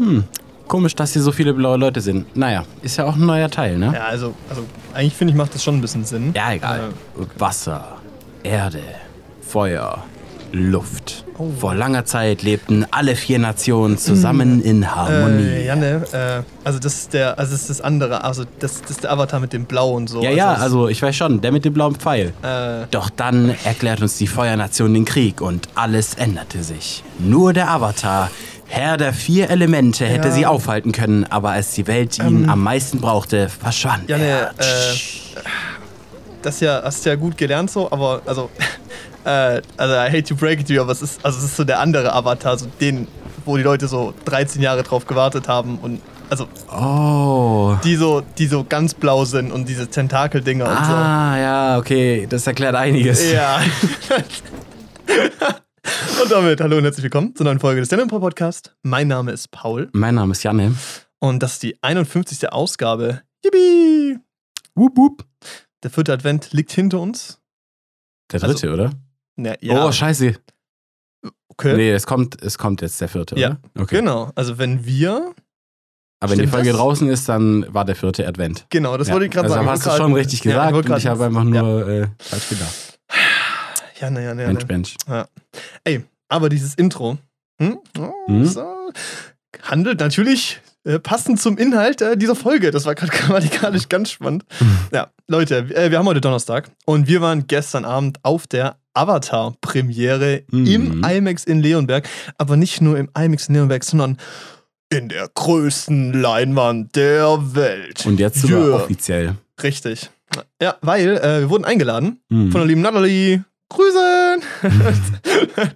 Hm, komisch, dass hier so viele blaue Leute sind. Naja, ist ja auch ein neuer Teil, ne? Ja, also, also eigentlich finde ich, macht das schon ein bisschen Sinn. Ja, egal. Wasser, Erde, Feuer, Luft. Vor langer Zeit lebten alle vier Nationen zusammen in Harmonie. Äh, Janne, äh, also das ist der, also das ist das andere, also das, das ist der Avatar mit dem Blau und so. ja, ja, also ich weiß schon, der mit dem blauen Pfeil. Äh, Doch dann erklärt uns die Feuernation den Krieg und alles änderte sich. Nur der Avatar, Herr der vier Elemente, hätte Ja. sie aufhalten können, aber als die Welt ihn Ähm. am meisten brauchte, verschwand Janne, er. äh, das ja, hast du ja gut gelernt so, aber also, äh, also I hate to break it to you, aber es ist, also es ist so der andere Avatar, so den, wo die Leute so 13 Jahre drauf gewartet haben und also Oh. die so, die so ganz blau sind und diese Tentakeldinger und so. Ah, ja, okay, das erklärt einiges. Ja. und damit hallo und herzlich willkommen zur neuen Folge des Dennenpro Podcast. Mein Name ist Paul Mein Name ist Janne. und das ist die 51. Ausgabe. Yippie! Wup, wup. Der vierte Advent liegt hinter uns. Der Also, dritte, oder? Na, ja, Oh, scheiße. okay. Nee, es kommt, es kommt jetzt der vierte, Ja, oder? Okay. Genau, also wenn wir, Aber wenn die Folge das? draußen ist, dann war der vierte Advent. genau, das Ja. wollte ich gerade also sagen. hast du schon richtig Ja, gesagt wollte und ich habe einfach nur äh, falsch gedacht. Ja, ne, ja, ne, ja, Mensch, ne. Ey, aber dieses Intro hm? Oh, Hm? so, handelt natürlich äh, passend zum Inhalt äh, dieser Folge. Das war gerade grammatikalisch ganz spannend. Ja, Leute, äh, wir haben heute Donnerstag und wir waren gestern Abend auf der Avatar-Premiere Mhm. im IMAX in Leonberg. Aber nicht nur im IMAX in Leonberg, sondern in der größten Leinwand der Welt. Und jetzt sogar Yeah. offiziell. Richtig. Ja, weil äh, wir wurden eingeladen Hm. von der lieben Natalie. Grüßen!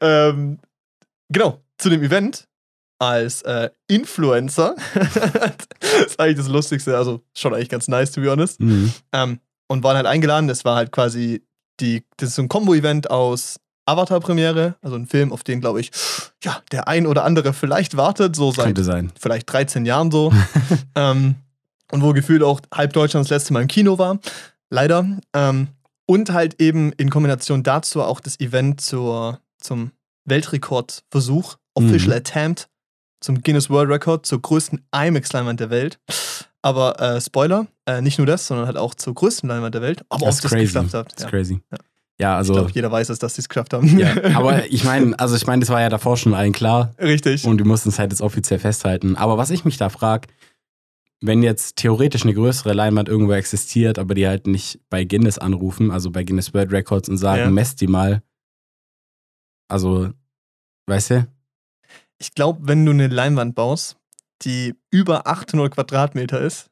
ähm, genau, zu dem Event als äh, Influencer. das ist eigentlich das Lustigste, also schon eigentlich ganz nice, to be honest. Hm. Ähm, und waren halt eingeladen. Das war halt quasi die, das ist so ein Combo-Event aus Avatar-Premiere, also ein Film, auf den, glaube ich, ja, der ein oder andere vielleicht wartet, so seit Könnte sein. vielleicht 13 Jahren so. ähm, und wo gefühlt auch halb Deutschland das letzte Mal im Kino war. Leider. Ähm, und halt eben in Kombination dazu auch das Event zur, zum Weltrekordversuch, Official Mhm. Attempt, zum Guinness World Record, zur größten IMAX-Leinwand der Welt. Aber äh, Spoiler, äh, nicht nur das, sondern halt auch zur größten Leinwand der Welt. Aber Das ihr ist das crazy. geschafft habt. Das ist Ja. crazy. Ja. Ja, Ich also. glaube, jeder weiß es, dass sie es geschafft haben. ja, aber ich meine, also ich meine, das war ja davor schon allen klar Richtig. und wir mussten es halt jetzt offiziell festhalten. Aber was ich mich da frage, wenn jetzt theoretisch eine größere Leinwand irgendwo existiert, aber die halt nicht bei Guinness anrufen, also bei Guinness World Records und sagen, Ja. messt die mal. Also, weißt du? Ich glaube, wenn du eine Leinwand baust, die über 800 Quadratmeter ist,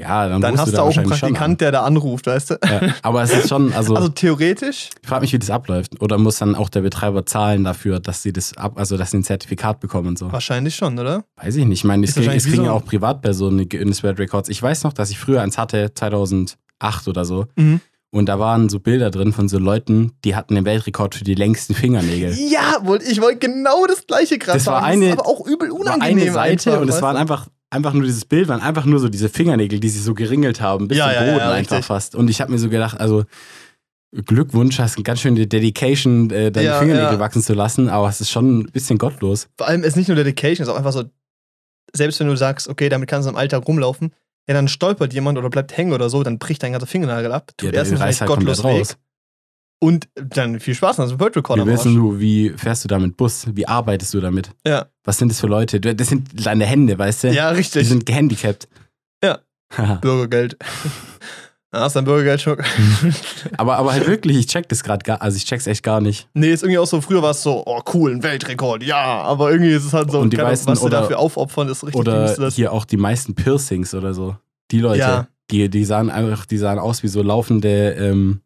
Ja, dann, dann hast da du auch einen Praktikant, der da anruft, weißt du? Ja, aber es ist schon, also, Also theoretisch, ich frage mich, wie das abläuft. Oder muss dann auch der Betreiber zahlen dafür, dass sie das ab, also dass sie ein Zertifikat bekommen und so? wahrscheinlich schon, oder? Weiß ich nicht. Ich meine, es, krieg, es kriegen ja so- auch Privatpersonen Guinness World Records. Ich weiß noch, dass ich früher eins hatte, 2008 oder so. Mhm. Und da waren so Bilder drin von so Leuten, die hatten den Weltrekord für die längsten Fingernägel. Ja, ich wollte genau das gleiche gerade Das war eine- ist aber auch übel war unangenehm. eine Seite einfach, und es waren einfach, einfach nur dieses Bild, waren einfach nur so diese Fingernägel, die sich so geringelt haben, bis Ja, zum ja, Boden ja, einfach richtig. fast. Und ich habe mir so gedacht, also Glückwunsch, hast eine ganz schöne Dedication, äh, deine Ja, Fingernägel ja. wachsen zu lassen, aber es ist schon ein bisschen gottlos. Vor allem ist nicht nur Dedication, es ist auch einfach so, selbst wenn du sagst, okay, damit kannst du im Alltag rumlaufen, ja, dann stolpert jemand oder bleibt hängen oder so, dann bricht dein ganzer Fingernagel ab. Ja, Tut der erstens reißt halt gottlos komplett weg. Und dann viel Spaß, also World Record Wie am willst Arsch. du, wie fährst du da mit Bus? Wie arbeitest du damit? Ja. Was sind das für Leute? Das sind deine Hände, weißt du? Ja, Die richtig. sind gehandicapt. Ja. Bürgergeld. Da hast du ein Bürgergeld schon. aber, aber halt wirklich, ich check das gerade gar, also ich check's echt gar nicht. Nee, ist irgendwie auch so, früher war es so, oh cool, ein Weltrekord, ja, aber irgendwie ist es halt so, Und die keine meisten- was du oder- dafür aufopfern, ist richtig Oder das. hier auch die meisten Piercings oder so. Die Leute, Ja. die, die sahen einfach, die sahen aus wie so laufende, ähm,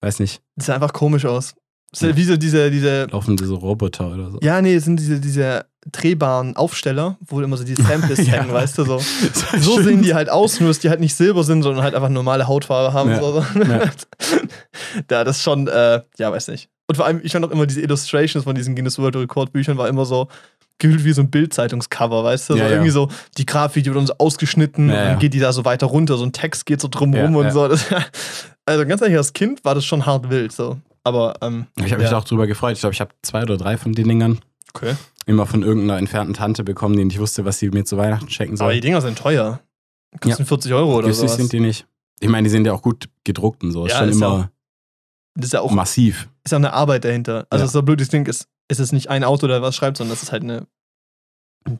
weiß nicht, Das sieht einfach komisch aus. Das Ja. wie so diese, diese, laufende so Roboter oder so. ja, nee, es sind diese, diese drehbaren Aufsteller, wo immer so die Samples Ja. hängen, weißt du, so. So sehen die halt aus, nur dass die halt nicht silber sind, sondern halt einfach normale Hautfarbe haben. Ja. So. Ja. ja, das ist schon, äh, ja, weiß nicht. Und vor allem, ich fand auch immer diese Illustrations von diesen Guinness World Record Büchern, war immer so gefühlt wie so ein Bildzeitungscover, weißt du? Ja, so ja. irgendwie so, die Grafik, die wird uns ausgeschnitten Ja, und dann geht die da so weiter runter, so ein Text geht so drumrum und so. Das, also ganz ehrlich, als Kind war das schon hart wild, so. Aber, ähm, Ich habe mich ja. auch drüber gefreut. Ich glaube, ich habe zwei oder drei von den Dingern. Okay. immer von irgendeiner entfernten Tante bekommen, die nicht wusste, was sie mir zu Weihnachten schenken soll. Aber die Dinger sind teuer. Kosten 40 Euro oder so. sind die nicht. Ich meine, die sind ja auch gut gedruckt und so. Ist Ja, schon ist ja immer Das ist ja auch massiv. ist ja eine Arbeit dahinter. Also Ja. so blöd das Ding ist, ist es nicht ein Auto, der was schreibt, sondern das ist halt eine.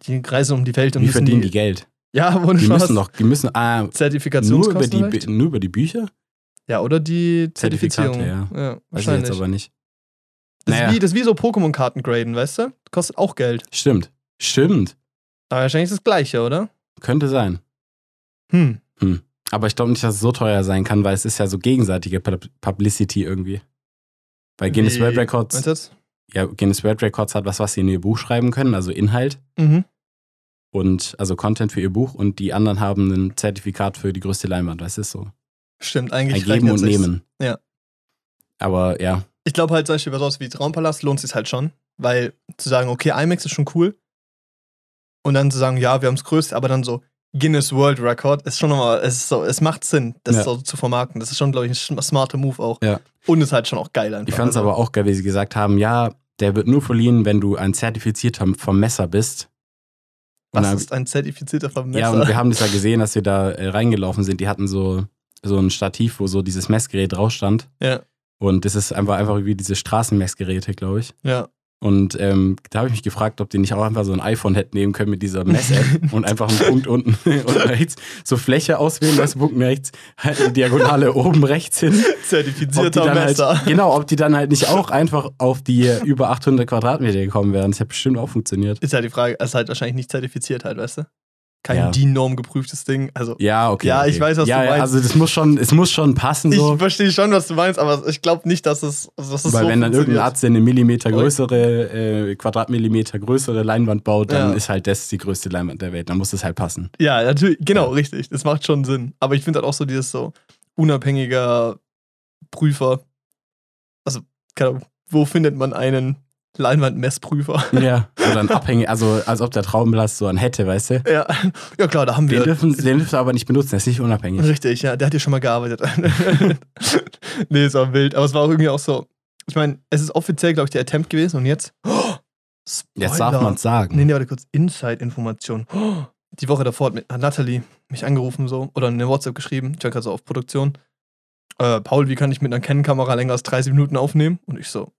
Die reisen um die Welt und Wie verdienen die, die Geld? Ja, ohne Die Spaß. müssen doch, die müssen, ah, nur über, Zertifikationskosten die, vielleicht? Bü- nur über die Bücher? Ja, oder die Zertifikate, Zertifizierung. ja. ja Weiß ich jetzt aber nicht. das, Naja. ist wie, das ist wie so Pokémon-Karten graden, weißt du? Kostet auch Geld. Stimmt. Stimmt. Aber wahrscheinlich ist das Gleiche, oder? Könnte sein. Hm. Aber ich glaube nicht, dass es so teuer sein kann, weil es ist ja so gegenseitige Pub- Publicity irgendwie. Bei Guinness Wie- World Records, du das? ja, Guinness World Records hat was, was sie in ihr Buch schreiben können, also Inhalt Mhm. und also Content für ihr Buch und die anderen haben ein Zertifikat für die größte Leinwand. Das ist so. Stimmt, eigentlich Ein Geben rechnet und. Nehmen. Ja. Aber ja, Ich glaube halt, bei sowas wie Traumpalast lohnt sich halt schon, weil zu sagen, okay, IMAX ist schon cool und dann zu sagen, ja, wir haben das Größte, aber dann so Guinness World Record ist schon nochmal, es ist so, es macht Sinn, das Ja. so zu vermarkten. Das ist schon, glaube ich, ein smarter Move auch. Ja. Und ist halt schon auch geil einfach. ich fand es Also, aber auch geil, wie sie gesagt haben, ja, der wird nur verliehen, wenn du ein zertifizierter Vermesser bist. Was dann- ist ein zertifizierter Vermesser? Ja, und wir haben das ja gesehen, dass wir da äh, reingelaufen sind. Die hatten so, so ein Stativ, wo so dieses Messgerät drauf stand. Ja. Und das ist einfach, einfach wie diese Straßenmessgeräte, glaube ich. ja. Und ähm, da habe ich mich gefragt, ob die nicht auch einfach so ein iPhone hätten nehmen können mit dieser Mess-App und einfach einen Punkt unten und rechts, so Fläche auswählen, das Punkt rechts, halt die Diagonale oben rechts hin. Zertifizierter halt, Messer. genau, ob die dann halt nicht auch einfach auf die über 800 Quadratmeter gekommen wären. Das hätte bestimmt auch funktioniert. Ist halt die Frage, es ist halt wahrscheinlich nicht zertifiziert halt, weißt du? Kein Ja. DIN-Norm geprüftes Ding. Also, Ja, okay. Ja, okay. ich weiß, was ja, du ja, meinst. Also das muss schon, es muss schon passen so. ich verstehe schon, was du meinst, aber ich glaube nicht, dass es, also dass es Weil so wenn dann irgendein. Arzt eine Millimeter größere, äh, Quadratmillimeter größere Leinwand baut, dann Ja. ist halt das die größte Leinwand der Welt. Dann muss das halt passen. Ja, natürlich, genau, richtig. Das macht schon Sinn. Aber ich finde halt auch so dieses so unabhängiger Prüfer. Also, keine Ahnung, wo findet man einen Leinwandmessprüfer? Ja. Oder ein abhängig, also als ob der Traumblas so einen hätte, weißt du? ja. ja, klar, da haben Den wir. dürfen, den dürfen wir aber nicht benutzen, der ist nicht unabhängig. Richtig, ja, der hat hier schon mal gearbeitet. nee, ist auch wild. Aber es war auch irgendwie auch so. Ich meine, es ist offiziell, glaube ich, der Attempt gewesen und jetzt. Oh, Jetzt darf man es sagen. Nee, nee, warte kurz. Inside-Information. Oh, die Woche davor hat, mit, hat Natalie mich angerufen so oder eine WhatsApp geschrieben. Ich war gerade so auf Produktion. Äh, Paul, wie kann ich mit einer Canon-Kamera länger als 30 Minuten aufnehmen? Und ich so,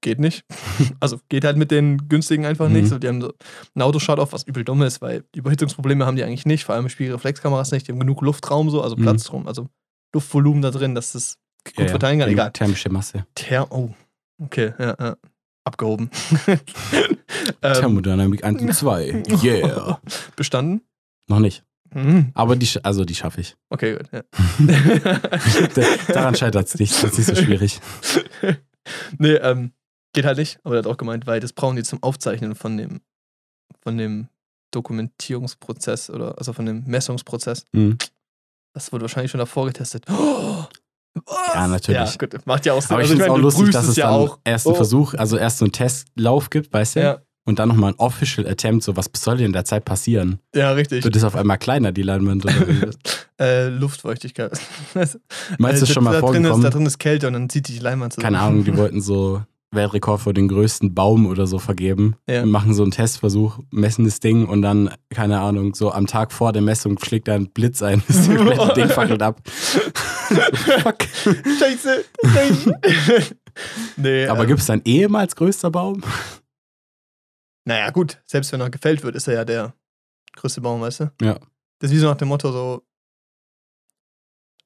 geht nicht. also geht halt mit den günstigen einfach nicht. Mhm. So, die haben so ein Autoshut auf, was übel dumm ist, weil Überhitzungsprobleme haben die eigentlich nicht. Vor allem Spiegelreflexkameras nicht. Die haben genug Luftraum so, also Mhm. Platz drum, also Luftvolumen da drin, dass das gut verteilen kann. Egal. Thermische Masse. Ther oh, okay, ja, ja. Abgehoben. ähm, Thermodynamik 1 und 2. Yeah. bestanden? Noch nicht. Mhm. Aber die, also die schaffe ich. Okay, gut. Ja. Daran scheitert es nicht. Das ist nicht so schwierig. nee, ähm, geht halt nicht, aber er hat auch gemeint, weil das brauchen die zum Aufzeichnen von dem, von dem Dokumentierungsprozess oder also von dem Messungsprozess. Mhm. Das wurde wahrscheinlich schon davor getestet. Oh, was? Ja, natürlich. Ja, gut, macht ja auch Sinn. Aber ich Also finde es auch lustig, dass es ja dann auch. erst einen Oh. Versuch, also erst so einen Testlauf gibt, weißt du? Ja, Und dann nochmal ein Official Attempt, so was soll denn in der Zeit passieren? ja, richtig. Wird es auf einmal kleiner, die Leinwand? Oder? Äh, Luftfeuchtigkeit. Meinst Äh, du das schon mal da drin ist, vorgekommen? Da drin ist Kälte und dann zieht die Leinwand zusammen. Keine Ahnung, die wollten so Weltrekord für den größten Baum oder so vergeben. Ja. Und machen so einen Testversuch, messen das Ding und dann, keine Ahnung, so am Tag vor der Messung schlägt da ein Blitz ein, das komplette Ding fackelt ab. Fuck. Scheiße. Scheiße. nee, Aber ähm, gibt es dann ehemals größter Baum? Naja, gut, selbst wenn er gefällt wird, ist er ja der größte Baum, weißt du? Ja. Das ist wie so nach dem Motto so,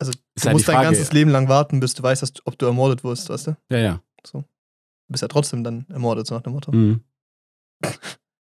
Ist du halt musst dein ganzes Leben lang warten, bis du weißt, dass, ob du ermordet wirst, weißt du? Ja, ja. Du bist ja trotzdem dann ermordet, so nach dem Motto. Mhm.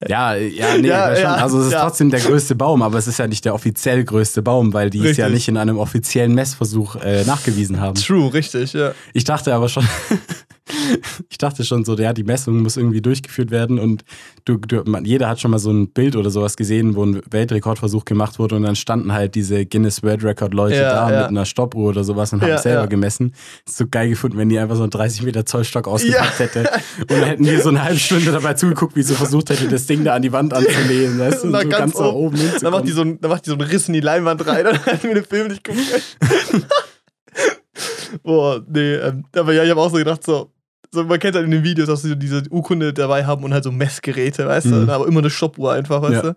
Ja, ja, nee, Ja, ja, also es ist ja. trotzdem der größte Baum, aber es ist ja nicht der offiziell größte Baum, weil die es ja Richtig. nicht in einem offiziellen Messversuch äh, nachgewiesen haben. True, richtig, ja. Ich dachte aber schon, ich dachte schon so, ja, die Messung muss irgendwie durchgeführt werden und du, du, man, jeder hat schon mal so ein Bild oder sowas gesehen, wo ein Weltrekordversuch gemacht wurde und dann standen halt diese Guinness World Record Leute Ja, da ja. mit einer Stoppuhr oder sowas und haben Ja, es selber gemessen. Ist so geil gefunden, wenn die einfach so einen 30 Meter Zollstock ausgepackt hätte und dann hätten wir so eine halbe Stunde dabei zugeguckt, wie sie versucht hätte, das Ding da an die Wand anzulehnen, weißt du, und so ganz ganz oben. oben Dann macht, die so dann macht die so einen Riss in die Leinwand rein, dann hätten wir den Film nicht gucken können. Boah, nee, ähm, aber ja, ich habe auch so gedacht, so, so, man kennt halt in den Videos, dass sie diese Urkunde dabei haben und halt so Messgeräte, weißt Mhm. du? Aber immer eine Stoppuhr einfach, weißt Ja. du?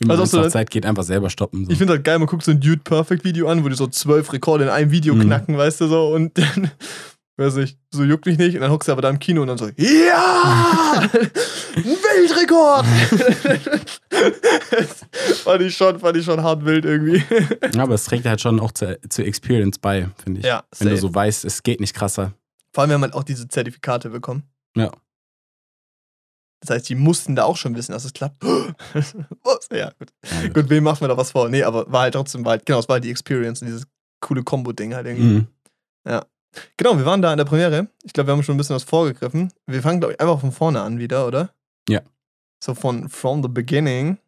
Wenn Also man auch so Zeit geht, einfach selber stoppen. So. Ich finde halt geil, man guckt so ein Dude Perfect Video an, wo die so zwölf Rekorde in einem Video Mhm. knacken, weißt du so, und dann, weiß ich, so juckt mich nicht, und dann hockst du aber da im Kino und dann so, ja! Weltrekord! fand ich schon, fand ich schon hart wild irgendwie. Ja, aber es trägt halt schon auch zur, zur Experience bei, finde ich. Ja, Wenn du safe. so weißt, es geht nicht krasser. Vor allem, wir haben halt auch diese Zertifikate bekommen. Ja. Das heißt, die mussten da auch schon wissen, dass es klappt. Was? Ja, gut. Ja, Gut, wem macht man da was vor? Nee, aber war halt trotzdem, war halt, genau, es war halt die Experience und dieses coole Combo-Ding halt irgendwie. Mhm. Genau, wir waren da in der Premiere. Ich glaube, wir haben schon ein bisschen was vorgegriffen. Wir fangen, glaube ich, einfach von vorne an wieder, oder? Ja. So von from the beginning.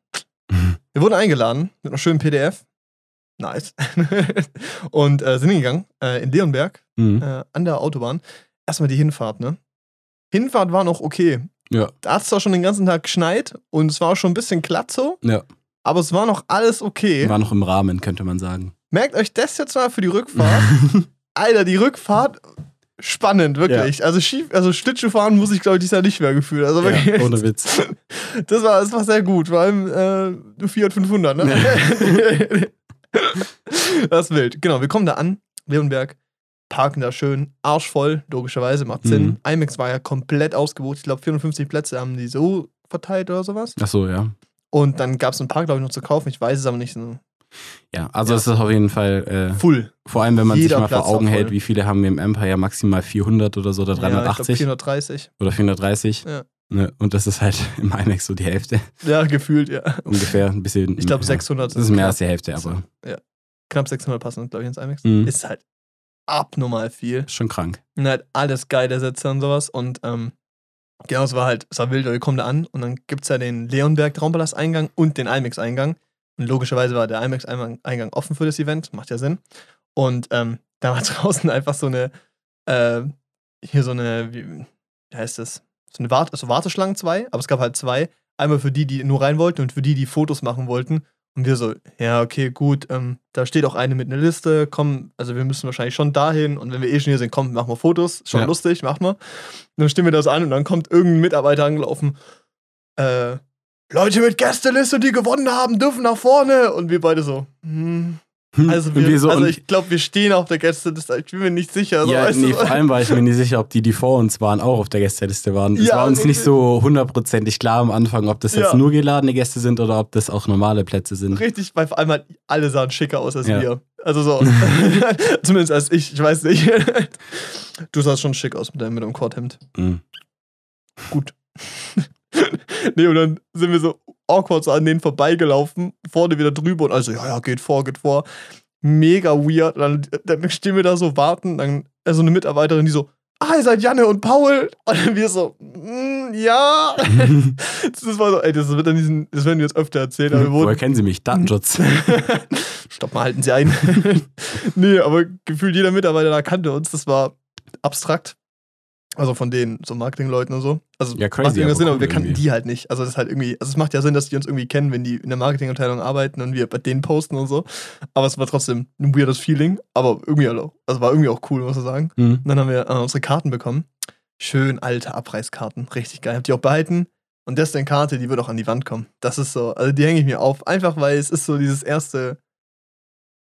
Wir wurden eingeladen mit einer schönen PDF. Nice. und äh, sind hingegangen äh, in Leonberg Mhm. äh, an der Autobahn. Erstmal die Hinfahrt, ne? Hinfahrt war noch okay. Ja. Da hat es zwar schon den ganzen Tag geschneit und es war auch schon ein bisschen glatt so, Ja. aber es war noch alles okay. War noch im Rahmen, könnte man sagen. Merkt euch das jetzt mal für die Rückfahrt. Alter, die Rückfahrt, spannend, wirklich. Also, Schief, also Schlittschuhfahren muss ich, glaube ich, dieses Jahr nicht mehr gefühlt. Also wirklich, ja, ohne Witz. das, war, das war sehr gut. Vor allem äh, Fiat 500, ne? Das ist wild. Genau, wir kommen da an, Leonberg, parken da schön, arschvoll, logischerweise, macht Sinn. Mhm. IMAX war ja komplett ausgebucht. Ich glaube, 450 Plätze haben die so verteilt oder sowas. Ach so, ja. Und dann gab es einen Park, glaube ich, noch zu kaufen. Ich weiß es aber nicht. So Ja, also Ja. es ist auf jeden Fall, äh, full. vor allem wenn man Jeder sich mal Platz vor Augen hält, wie viele haben wir im Empire maximal 400 oder so oder Ja, ich glaub, 380 430. oder 430. Ja. Ne? Und das ist halt im IMAX so die Hälfte Ja, gefühlt, ja. ungefähr. Ein bisschen. Ich glaube, ja. 600 Das ist mehr als die Hälfte, aber knapp 600 passen, glaube ich, ins IMAX. Mhm. Ist halt abnormal viel. ist schon krank. Und halt alles geile Sätze und sowas. Und ähm, genau, es war halt, es war wild, wir kommen da an und dann gibt es ja den Leonberg Traumpalast-Eingang und den IMAX-Eingang. Und logischerweise war der IMAX-Eingang offen für das Event, macht ja Sinn. Und ähm, da war draußen einfach so eine, äh, hier so eine, wie, wie heißt das? So eine Wart also Warteschlangen zwei, aber es gab halt zwei. Einmal für die, die nur rein wollten und für die, die Fotos machen wollten. Und wir so, ja, okay, gut, ähm, da steht auch eine mit einer Liste, komm, also wir müssen wahrscheinlich schon dahin und wenn wir eh schon hier sind, komm, machen wir Fotos, ist schon Ja. lustig, machen wir. Dann stehen wir das an und dann kommt irgendein Mitarbeiter angelaufen, äh, Leute mit Gästeliste, die gewonnen haben, dürfen nach vorne. Und wir beide so, hm. Also, Und wir, so, also ich glaube, wir stehen auf der Gästeliste, ich bin mir nicht sicher. So, ja, weißt nee, vor allem war ich mir nicht sicher, ob die, die vor uns waren, auch auf der Gästeliste waren. Es Ja, war uns nee, nicht so hundertprozentig klar am Anfang, ob das jetzt Ja. nur geladene Gäste sind oder ob das auch normale Plätze sind. Richtig, weil vor allem halt alle sahen schicker aus als Ja. wir. Also so. Zumindest als ich, ich weiß nicht. du sahst schon schick aus mit deinem, mit deinem Korthemd. Mhm. Gut. nee, und dann sind wir so awkward so an denen vorbeigelaufen, vorne wieder drüber und also, ja, ja, geht vor, geht vor. Mega weird. Dann, dann stehen wir da so, warten, dann äh, so eine Mitarbeiterin, die so, ah, ihr seid Janne und Paul. Und wir so, mm, ja. das war so, ey, das wird dann diesen, das werden wir jetzt öfter erzählen, aber Woher kennen Sie mich? Datenschutz. Stopp mal, halten Sie ein. nee, aber gefühlt jeder Mitarbeiter da kannte uns. Das war abstrakt. Also von den so Marketingleuten und so. Also Ja, crazy, macht irgendwie Sinn, aber cool wir kannten irgendwie. die halt nicht. Also das ist halt irgendwie, also es macht ja Sinn, dass die uns irgendwie kennen, wenn die in der Marketingabteilung arbeiten und wir bei denen posten und so. Aber es war trotzdem ein weirdes Feeling. Aber irgendwie, also war irgendwie auch cool, muss ich sagen. Mhm. Und dann haben wir äh, unsere Karten bekommen. Schön alte Abreißkarten. Richtig geil. Hab die auch behalten. Und das ist eine Karte, die wird auch an die Wand kommen. Das ist so, also die hänge ich mir auf. Einfach weil es ist so dieses erste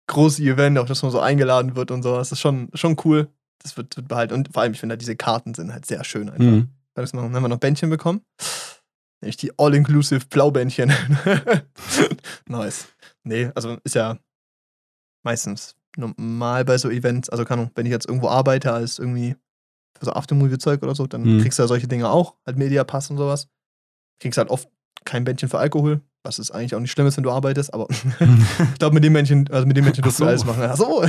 große Event, auf das man so eingeladen wird und so. Das ist schon, schon cool. Das wird, wird behalten. Und vor allem, ich finde halt, diese Karten sind halt sehr schön einfach. Mhm. Das machen. Dann haben wir noch Bändchen bekommen. Nämlich die All-Inclusive Blaubändchen. nice. Nee, also ist ja meistens normal bei so Events. Also kann, wenn ich jetzt irgendwo arbeite als irgendwie für so Aftermovie-Zeug oder so, dann Mhm. kriegst du ja solche Dinge auch, halt Mediapass und sowas. Kriegst halt oft kein Bändchen für Alkohol, was ist eigentlich auch nicht schlimm ist, wenn du arbeitest, aber ich glaube, mit dem Männchen, also mit dem Männchen durfst du so. alles machen. Ach so.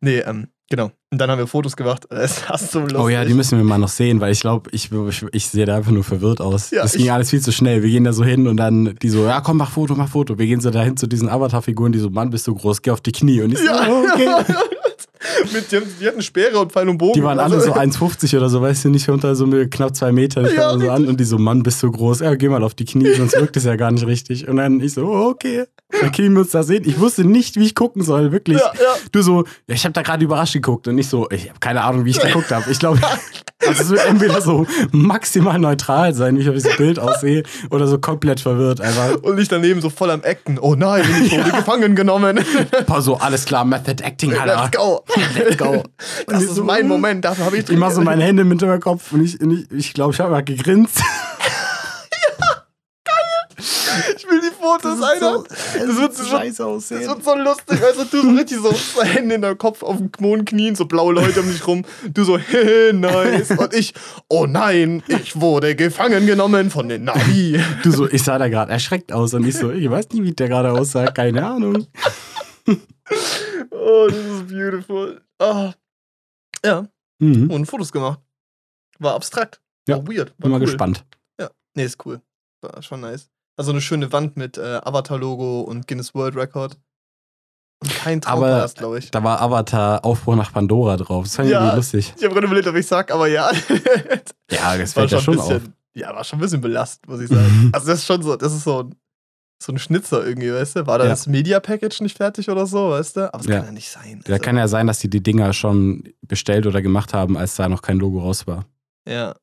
nee, ähm, genau. Und dann haben wir Fotos gemacht. Das ist so lustig. Oh ja, die müssen wir mal noch sehen, weil ich glaube, ich, ich, ich sehe da einfach nur verwirrt aus. Ja, das ging alles viel zu schnell. Wir gehen da so hin und dann die so, ja komm, mach Foto, mach Foto. Wir gehen so dahin zu diesen Avatar-Figuren, die so, Mann, bist du groß, geh auf die Knie. Und ich so, Ja, oh, okay. mit, die, die hatten Speere und Pfeil und Bogen. Die waren alle Also- so 1,50 oder so, weißt du, nicht unter so knapp zwei Metern. Ich Ja, so an und die so, Mann, bist du groß. Ja, geh mal auf die Knie, sonst wirkt es ja gar nicht richtig. Und dann ich so, oh, okay. Dann kriegen wir uns da sehen. Ich wusste nicht, wie ich gucken soll, wirklich. Ja, ja. Du so, ja, ich habe da gerade überrascht geguckt und nicht so, ich habe keine Ahnung, wie ich geguckt habe. Ich glaube, also es wird entweder so maximal neutral sein, wie ich auf diesem Bild aussehe, oder so komplett verwirrt einfach. Und ich daneben so voll am Acten. Oh nein, ich wurde gefangen genommen. Paar so, alles klar, Method Acting, Alter. Let's go. Let's go. Das ist so, mein Moment, dafür habe ich Ich mache so meine Hände mit dem Kopf und ich glaube, ich, ich, glaub, ich habe mal gegrinst. Ich will die Fotos, Alter. das, wird so, scheiße das aussehen. wird so lustig, weißt du, so richtig so Hände in der Kopf auf dem Boden knien, so blaue Leute um dich rum. Du so, hey, nice. Und ich, oh nein, ich wurde gefangen genommen von den Navi. Du so, ich sah da gerade erschreckt aus und ich so, ich weiß nicht, wie der gerade aussah, keine Ahnung. Oh, das ist beautiful. Ah. Ja, Mhm. und Fotos gemacht. War abstrakt. Ja, War weird. War Bin mal cool. gespannt. Ja, nee, ist cool. War schon nice. Also eine schöne Wand mit äh, Avatar-Logo und Guinness World Record. Und kein Aber- Traupalast, glaube ich. Da war Avatar Aufbruch nach Pandora drauf. Das fand ich Ja. irgendwie lustig. Ich habe gerade überlegt, ob ich sag, aber ja. Ja, das war fällt ja schon ein auf. bisschen, ja, war schon ein bisschen belastend, muss ich sagen. Also das ist schon so, das ist so ein, so ein Schnitzer irgendwie, weißt du? War da Ja. das Media Package nicht fertig oder so, weißt du? Aber es Ja. kann ja nicht sein. Da kann ja sein, dass die die Dinger schon bestellt oder gemacht haben, als da noch kein Logo raus war. ja,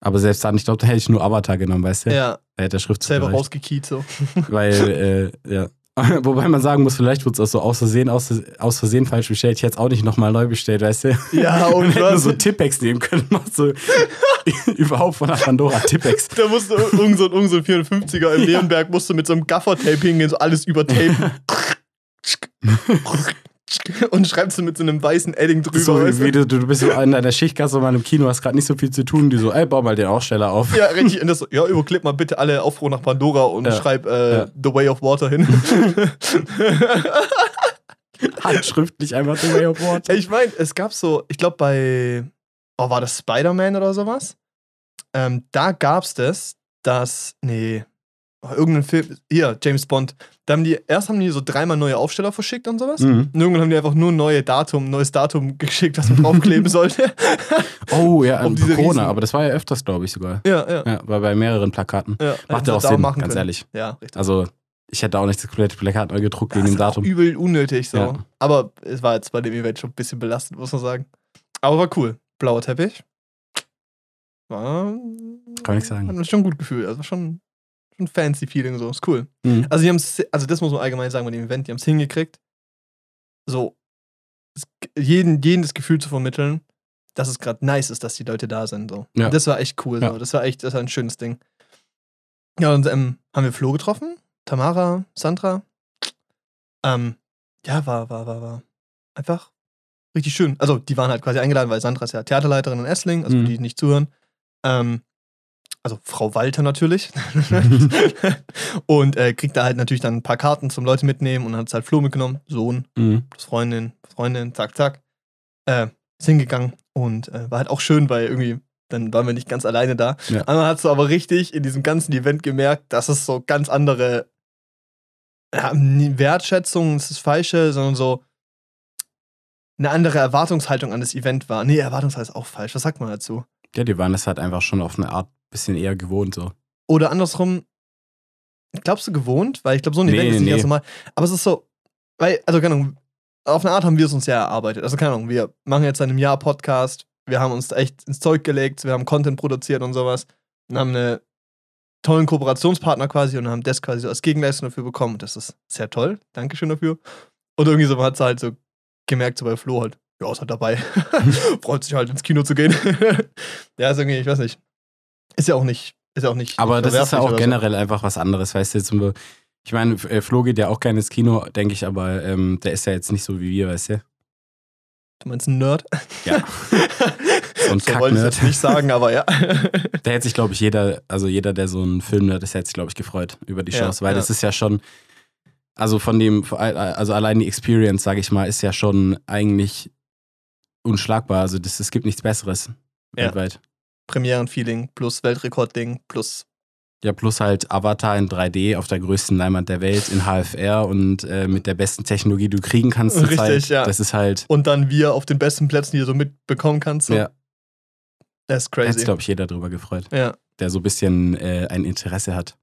Aber selbst dann, ich glaube, da hätte ich nur Avatar genommen, weißt du? ja, Da hätte der Schriftzug selber rausgekiet so. Weil, äh, ja. Wobei man sagen muss, vielleicht wurde es auch so aus Versehen, aus, aus Versehen falsch bestellt. Ich hätte es auch nicht nochmal neu bestellt, weißt du? Ja, Man und hätte nur so Tippex nehmen können. So überhaupt von der Pandora Tippex. Da musste irgend so, irgend so ein 54er im Leonberg musste mit so einem Gaffer-Tape hingehen, so alles übertapen. und schreibst du mit so einem weißen Edding drüber. So, weißt du? wie du, du bist so in deiner Schichtgasse mal im Kino, hast gerade nicht so viel zu tun. Die so, ey, bau mal den Aufsteller auf. Ja, richtig. Und das so, ja, überklipp mal bitte alle Aufruhr nach Pandora und Ja. schreib äh, Ja. The Way of Water hin. Handschriftlich einfach The Way of Water. ich meine, es gab so, ich glaube bei, oh, war das Spider-Man oder sowas? Ähm, da gab's das, dass, nee, oh, irgendein Film, hier, James Bond, da haben die, erst haben die so dreimal neue Aufsteller verschickt und sowas. Mhm. Und irgendwann haben die einfach nur neue Datum, neues Datum geschickt, was man draufkleben sollte. Oh, ja, Um diese Corona, riesen- aber das war ja öfters, glaube ich, sogar. ja, ja. Ja, war bei mehreren Plakaten. ja. Macht ja auch Sinn, machen ganz können. ehrlich. Ja, richtig. Also, ich hätte auch nicht das komplette Plakat neu gedruckt wegen dem Datum. übel unnötig so. Ja. Aber es war jetzt bei dem Event schon ein bisschen belastend, muss man sagen. Aber war cool. Blauer Teppich. War, Kann ich sagen. Hat mir schon gut gefühlt. Also schon, schon fancy Feeling so. Ist cool. Mhm. Also, die also das muss man allgemein sagen bei dem Event, die haben es hingekriegt, so es, jeden, jeden das Gefühl zu vermitteln, dass es gerade nice ist, dass die Leute da sind. So. Ja. Das war echt cool. Ja. So. Das war echt, das war ein schönes Ding. Ja, und ähm, haben wir Flo getroffen? Tamara, Sandra? Ähm, ja, war, war, war, war einfach richtig schön. Also, die waren halt quasi eingeladen, weil Sandra ist ja Theaterleiterin in Essling, also Mhm. die nicht zuhören. Ähm, also Frau Walter natürlich. und äh, kriegt da halt natürlich dann ein paar Karten zum Leute mitnehmen und hat halt Flo mitgenommen, Sohn, Mhm. Freundin, Freundin, zack, zack. Äh, ist hingegangen und äh, war halt auch schön, weil irgendwie, dann waren wir nicht ganz alleine da. Ja. Man hat so aber richtig in diesem ganzen Event gemerkt, dass es so ganz andere ja, Wertschätzung, ist das Falsche, sondern so eine andere Erwartungshaltung an das Event war. Nee, Erwartungshaltung ist auch falsch. Was sagt man dazu? Ja, die waren das halt einfach schon auf eine Art bisschen eher gewohnt so. Oder andersrum, glaubst du gewohnt? Weil ich glaube, so ein Nee, Event ist nicht nee. ganz normal. Aber es ist so, weil, also keine Ahnung, auf eine Art haben wir es uns ja erarbeitet. Also keine Ahnung, wir machen jetzt seit einem Jahr Podcast, wir haben uns echt ins Zeug gelegt, wir haben Content produziert und sowas und haben einen tollen Kooperationspartner quasi und haben das quasi so als Gegenleistung dafür bekommen. Und das ist sehr toll. Dankeschön dafür. Und irgendwie so hat es halt so gemerkt, so bei Flo halt, ja, ist halt dabei. Freut sich halt ins Kino zu gehen. ja, ist irgendwie, ich weiß nicht. Ist ja auch nicht, ist ja auch nicht. Aber nicht das ist ja auch oder so. generell einfach was anderes, weißt du, jetzt wir, ich meine, äh, Flo geht ja auch gerne ins Kino, denke ich, aber ähm, der ist ja jetzt nicht so wie wir, weißt du? Du meinst ein Nerd? Ja. So ein so wollte ich jetzt nicht sagen, aber ja. Da hätte sich, glaube ich, jeder, also jeder, der so ein Film nerd ist, hätte sich, glaube ich, gefreut über die Ja, Chance, weil ja. das ist ja schon, also von dem, also allein die Experience, sage ich mal, ist ja schon eigentlich unschlagbar. Also das, es gibt nichts Besseres Ja. weltweit. Premierenfeeling plus Weltrekordding plus. Ja, plus halt Avatar in 3D auf der größten Leinwand der Welt in HFR und äh, mit der besten Technologie, die du kriegen kannst. Richtig, Zeit. ja. Das ist halt, Und dann wir auf den besten Plätzen, die du so mitbekommen kannst. So. ja, Das ist hätte crazy. sich, glaube ich, jeder drüber gefreut, ja. der so ein bisschen äh, ein Interesse hat.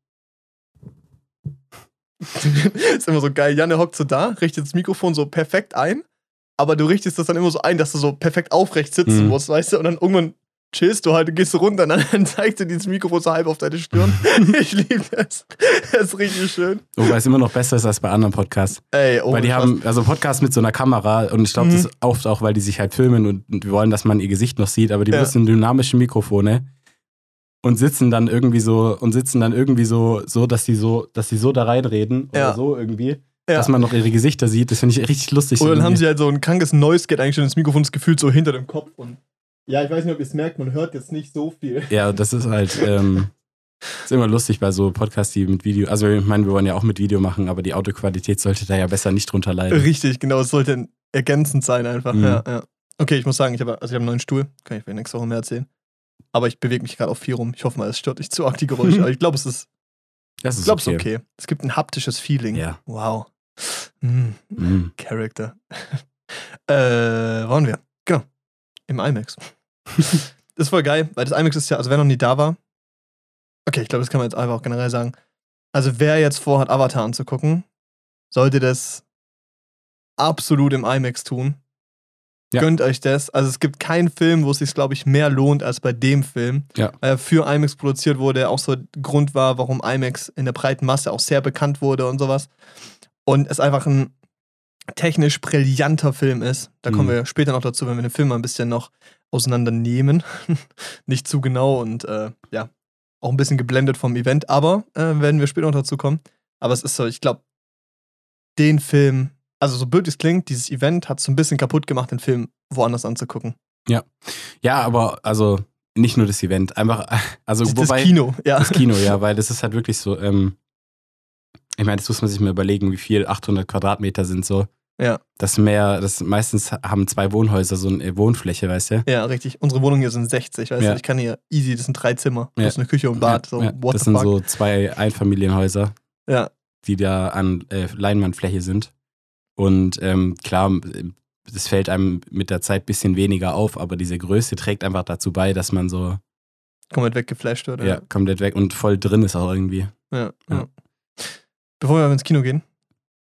ist immer so geil. Janne hockt so da, richtet das Mikrofon so perfekt ein, aber du richtest das dann immer so ein, dass du so perfekt aufrecht sitzen Mhm. musst, weißt du? Und dann irgendwann chillst du halt, du gehst runter und dann zeigt dir dieses Mikrofon so halb auf deine Stirn. ich liebe das. Das ist richtig schön. Wobei es immer noch besser ist als bei anderen Podcasts. Ey, oh, weil die krass. haben, also Podcasts mit so einer Kamera und ich glaube, Mhm. das ist oft auch, weil die sich halt filmen und, und wir wollen, dass man ihr Gesicht noch sieht, aber die Ja. benutzen dynamische Mikrofone und sitzen dann irgendwie so und sitzen dann irgendwie so, so, dass die so, dass die so da reinreden oder Ja. so irgendwie, Ja. dass man noch ihre Gesichter sieht. Das finde ich richtig lustig. Oder dann haben sie halt so ein krankes Noise Gate eigentlich das Mikrofon das gefühlt so hinter dem Kopf und ja, ich weiß nicht, ob ihr es merkt, man hört jetzt nicht so viel. Ja, das ist halt, ähm, ist immer lustig bei so Podcasts, die mit Video, also ich meine, wir wollen ja auch mit Video machen, aber die Autoqualität sollte da ja besser nicht drunter leiden. Richtig, genau, es sollte ergänzend sein einfach. Mhm. Ja, ja. Okay, ich muss sagen, ich habe also ich habe einen neuen Stuhl, kann ich vielleicht nächste Woche mehr erzählen. Aber ich bewege mich gerade auf vier rum. Ich hoffe mal, es stört nicht zu arg die Geräusche. Aber ich glaube, es ist, Das ich ist glaube, es okay. ist okay. Es gibt ein haptisches Feeling. Ja. Wow. Mm, Mhm. Character. äh, waren wir? Genau. Im IMAX. das ist voll geil, weil das IMAX ist ja, also wer noch nie da war, okay, ich glaube, das kann man jetzt einfach auch generell sagen. Also wer jetzt vorhat, Avatar anzugucken, sollte das absolut im IMAX tun. Ja. Gönnt euch das. Also es gibt keinen Film, wo es sich, glaube ich, mehr lohnt als bei dem Film. Ja. Weil er für IMAX produziert wurde, auch so Grund war, warum IMAX in der breiten Masse auch sehr bekannt wurde und sowas. Und es einfach ein technisch brillanter Film ist. Da kommen Mhm. wir später noch dazu, wenn wir den Film mal ein bisschen noch auseinandernehmen. Nicht zu genau und äh, ja, auch ein bisschen geblendet vom Event, aber äh, werden wir später noch dazu kommen. Aber es ist so, ich glaube, den Film, also so blöd es klingt, dieses Event hat so ein bisschen kaputt gemacht, den Film woanders anzugucken. Ja, aber also nicht nur das Event, einfach, also das wobei. Kino, ja. Das Kino, ja, weil das ist halt wirklich so, ähm, ich meine, das muss man sich mal überlegen, wie viel 800 Quadratmeter sind so. Ja. Das mehr, das meistens haben zwei Wohnhäuser so eine Wohnfläche, weißt du? Ja, richtig. Unsere Wohnung hier sind 60, weißt Ja. du? Ich kann hier easy, das sind drei Zimmer. Ja. Das ist eine Küche und Bad. So, ja, das sind fuck? so zwei Einfamilienhäuser, ja, die da an äh, Leinwandfläche sind. Und ähm, klar, das fällt einem mit der Zeit ein bisschen weniger auf, aber diese Größe trägt einfach dazu bei, dass man so komplett weggeflasht wird. ja, komplett weg und voll drin ist auch irgendwie. Ja, Ja. Bevor wir ins Kino gehen,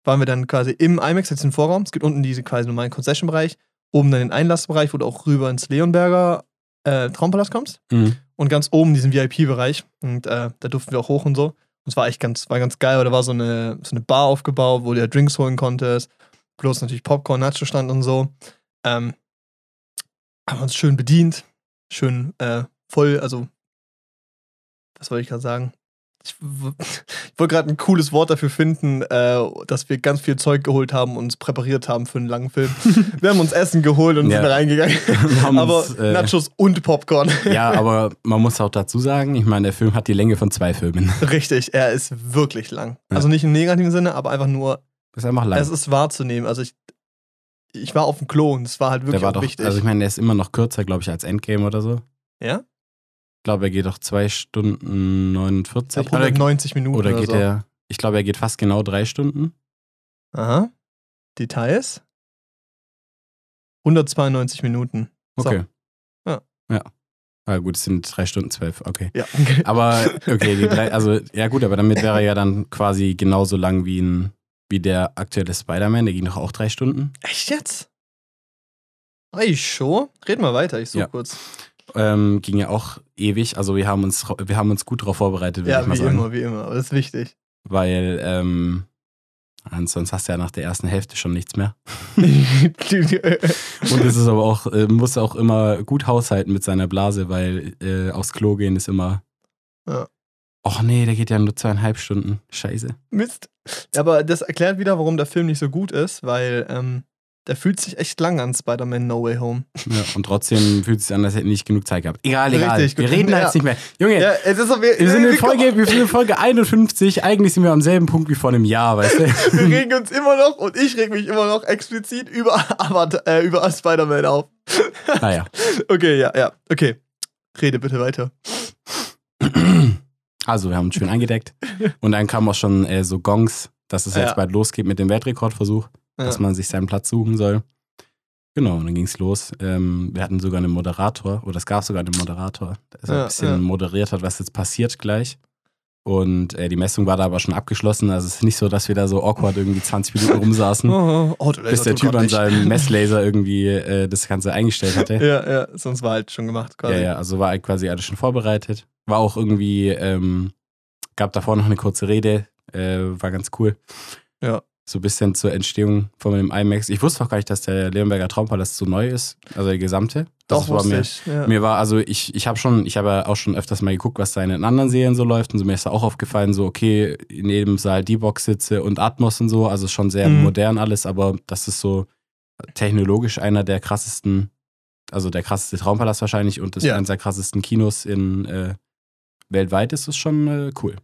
waren wir dann quasi im IMAX, jetzt im Vorraum. Es gibt unten diesen quasi normalen Concession-Bereich, oben dann den Einlassbereich, wo du auch rüber ins Leonberger äh, Traumpalast kommst. Mhm. Und ganz oben diesen VIP-Bereich. Und äh, da durften wir auch hoch und so. Und es war echt ganz, war ganz geil, weil da war so eine, so eine Bar aufgebaut, wo du ja Drinks holen konntest. Bloß natürlich Popcorn, Nacho-Stand und so. Ähm, haben uns schön bedient. Schön äh, voll, also, was wollte ich gerade sagen? Ich, wollte gerade ein cooles Wort dafür finden, äh, dass wir ganz viel Zeug geholt haben und uns präpariert haben für einen langen Film. wir haben uns Essen geholt und Ja. sind reingegangen. Aber uns, äh, Nachos und Popcorn. Ja, aber man muss auch dazu sagen, ich meine, der Film hat die Länge von zwei Filmen. Richtig, er ist wirklich lang. Ja. Also nicht im negativen Sinne, aber einfach nur, ist einfach lang. es ist wahrzunehmen. Also ich, ich war auf dem Klo und es war halt wirklich der war auch doch, wichtig. also ich meine, der ist immer noch kürzer, glaube ich, als Endgame oder so. ja? Ich glaube, er geht doch zwei Stunden 49. Ab 190 Minuten oder oder, geht so. er, ich glaube, er geht fast genau drei Stunden. Aha. Details? 192 Minuten. So. Okay. Ja. Ja. Ah, gut, es sind drei Stunden zwölf, okay. Ja. Aber, okay, die drei, also, ja gut, aber damit wäre er ja dann quasi genauso lang wie, ein, wie der aktuelle Spider-Man, der ging doch auch drei Stunden. Echt jetzt? Ey, schon? Red mal weiter, ich such Ja. kurz. Ähm, ging ja auch ewig, also wir haben uns, wir haben uns gut darauf vorbereitet, würde Ja, ich mal wie sagen. immer, wie immer. Aber das ist wichtig. Weil, ähm, sonst hast du ja nach der ersten Hälfte schon nichts mehr. Und es ist aber auch, äh, muss auch immer gut haushalten mit seiner Blase, weil äh, aufs Klo gehen ist immer. Ja. Och nee, der geht ja nur zweieinhalb Stunden. Scheiße. Mist. Ja, aber das erklärt wieder, warum der Film nicht so gut ist, weil ähm, der fühlt sich echt lang an, Spider-Man No Way Home. Ja, und trotzdem fühlt es sich an, als hätten nicht genug Zeit gehabt. Egal, egal. Richtig, wir reden da Ja. jetzt nicht mehr. Junge, Ja, es ist so, wir, wir sind in Folge, wir sind in Folge 51. Eigentlich sind wir am selben Punkt wie vor einem Jahr, weißt du? wir regen uns immer noch und ich reg mich immer noch explizit über, Avatar- äh, über Spider-Man auf. naja. Okay, ja, ja. Okay. Rede bitte weiter. Also, wir haben uns schön eingedeckt. Und dann kamen auch schon äh, so Gongs, dass es Ja. jetzt bald losgeht mit dem Weltrekordversuch, dass Ja. man sich seinen Platz suchen soll. Genau, und dann ging es los. Ähm, wir hatten sogar einen Moderator, oder es gab sogar einen Moderator, der so Ja, ein bisschen ja. moderiert hat, was jetzt passiert gleich. Und äh, die Messung war da aber schon abgeschlossen. Also es ist nicht so, dass wir da so awkward irgendwie 20 Minuten rumsaßen, Oh, Autolaser bis der Typ an seinem Messlaser irgendwie äh, das Ganze eingestellt hatte. Ja, ja, sonst war halt schon gemacht quasi. Ja, ja, also war halt quasi alles schon vorbereitet. War auch irgendwie, ähm, gab davor noch eine kurze Rede, äh, war ganz cool. Ja. So ein bisschen zur Entstehung von dem IMAX. Ich wusste auch gar nicht, dass der Leonberger Traumpalast so neu ist, also der gesamte. Doch, das war wusste mir, ich. Ja. mir war, also ich, ich habe schon, ich habe ja auch schon öfters mal geguckt, was da in den anderen Serien so läuft und so mir ist da auch aufgefallen, so okay, in jedem Saal D-Box sitze und Atmos und so, also schon sehr Mhm. modern alles, aber das ist so technologisch einer der krassesten, also der krasseste Traumpalast wahrscheinlich und das Ja. eines der krassesten Kinos in äh, weltweit ist es schon äh, cool.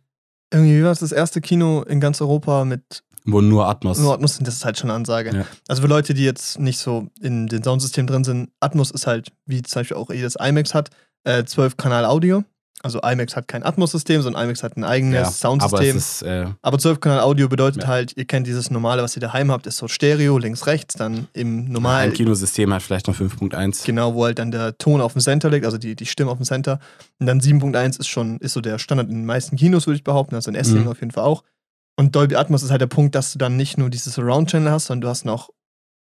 Irgendwie war es das erste Kino in ganz Europa mit Wo nur Atmos. nur Atmos und das ist halt schon eine Ansage. Ja. Also für Leute, die jetzt nicht so in den Soundsystem drin sind, Atmos ist halt, wie zum Beispiel auch jedes IMAX hat, äh, 12 Kanal Audio. Also IMAX hat kein Atmos-System, sondern IMAX hat ein eigenes ja, Soundsystem. äh, Aber 12 Kanal Audio bedeutet Ja. halt, ihr kennt dieses normale, was ihr daheim habt, ist so Stereo, links, rechts, dann im normalen, ein Kinosystem hat vielleicht noch 5.1. genau, wo halt dann der Ton auf dem Center liegt, also die, die Stimme auf dem Center. Und dann 7.1 ist schon, ist so der Standard in den meisten Kinos, würde ich behaupten, also in Esslingen Mhm. auf jeden Fall auch. Und Dolby Atmos ist halt der Punkt, dass du dann nicht nur dieses Surround Channel hast, sondern du hast noch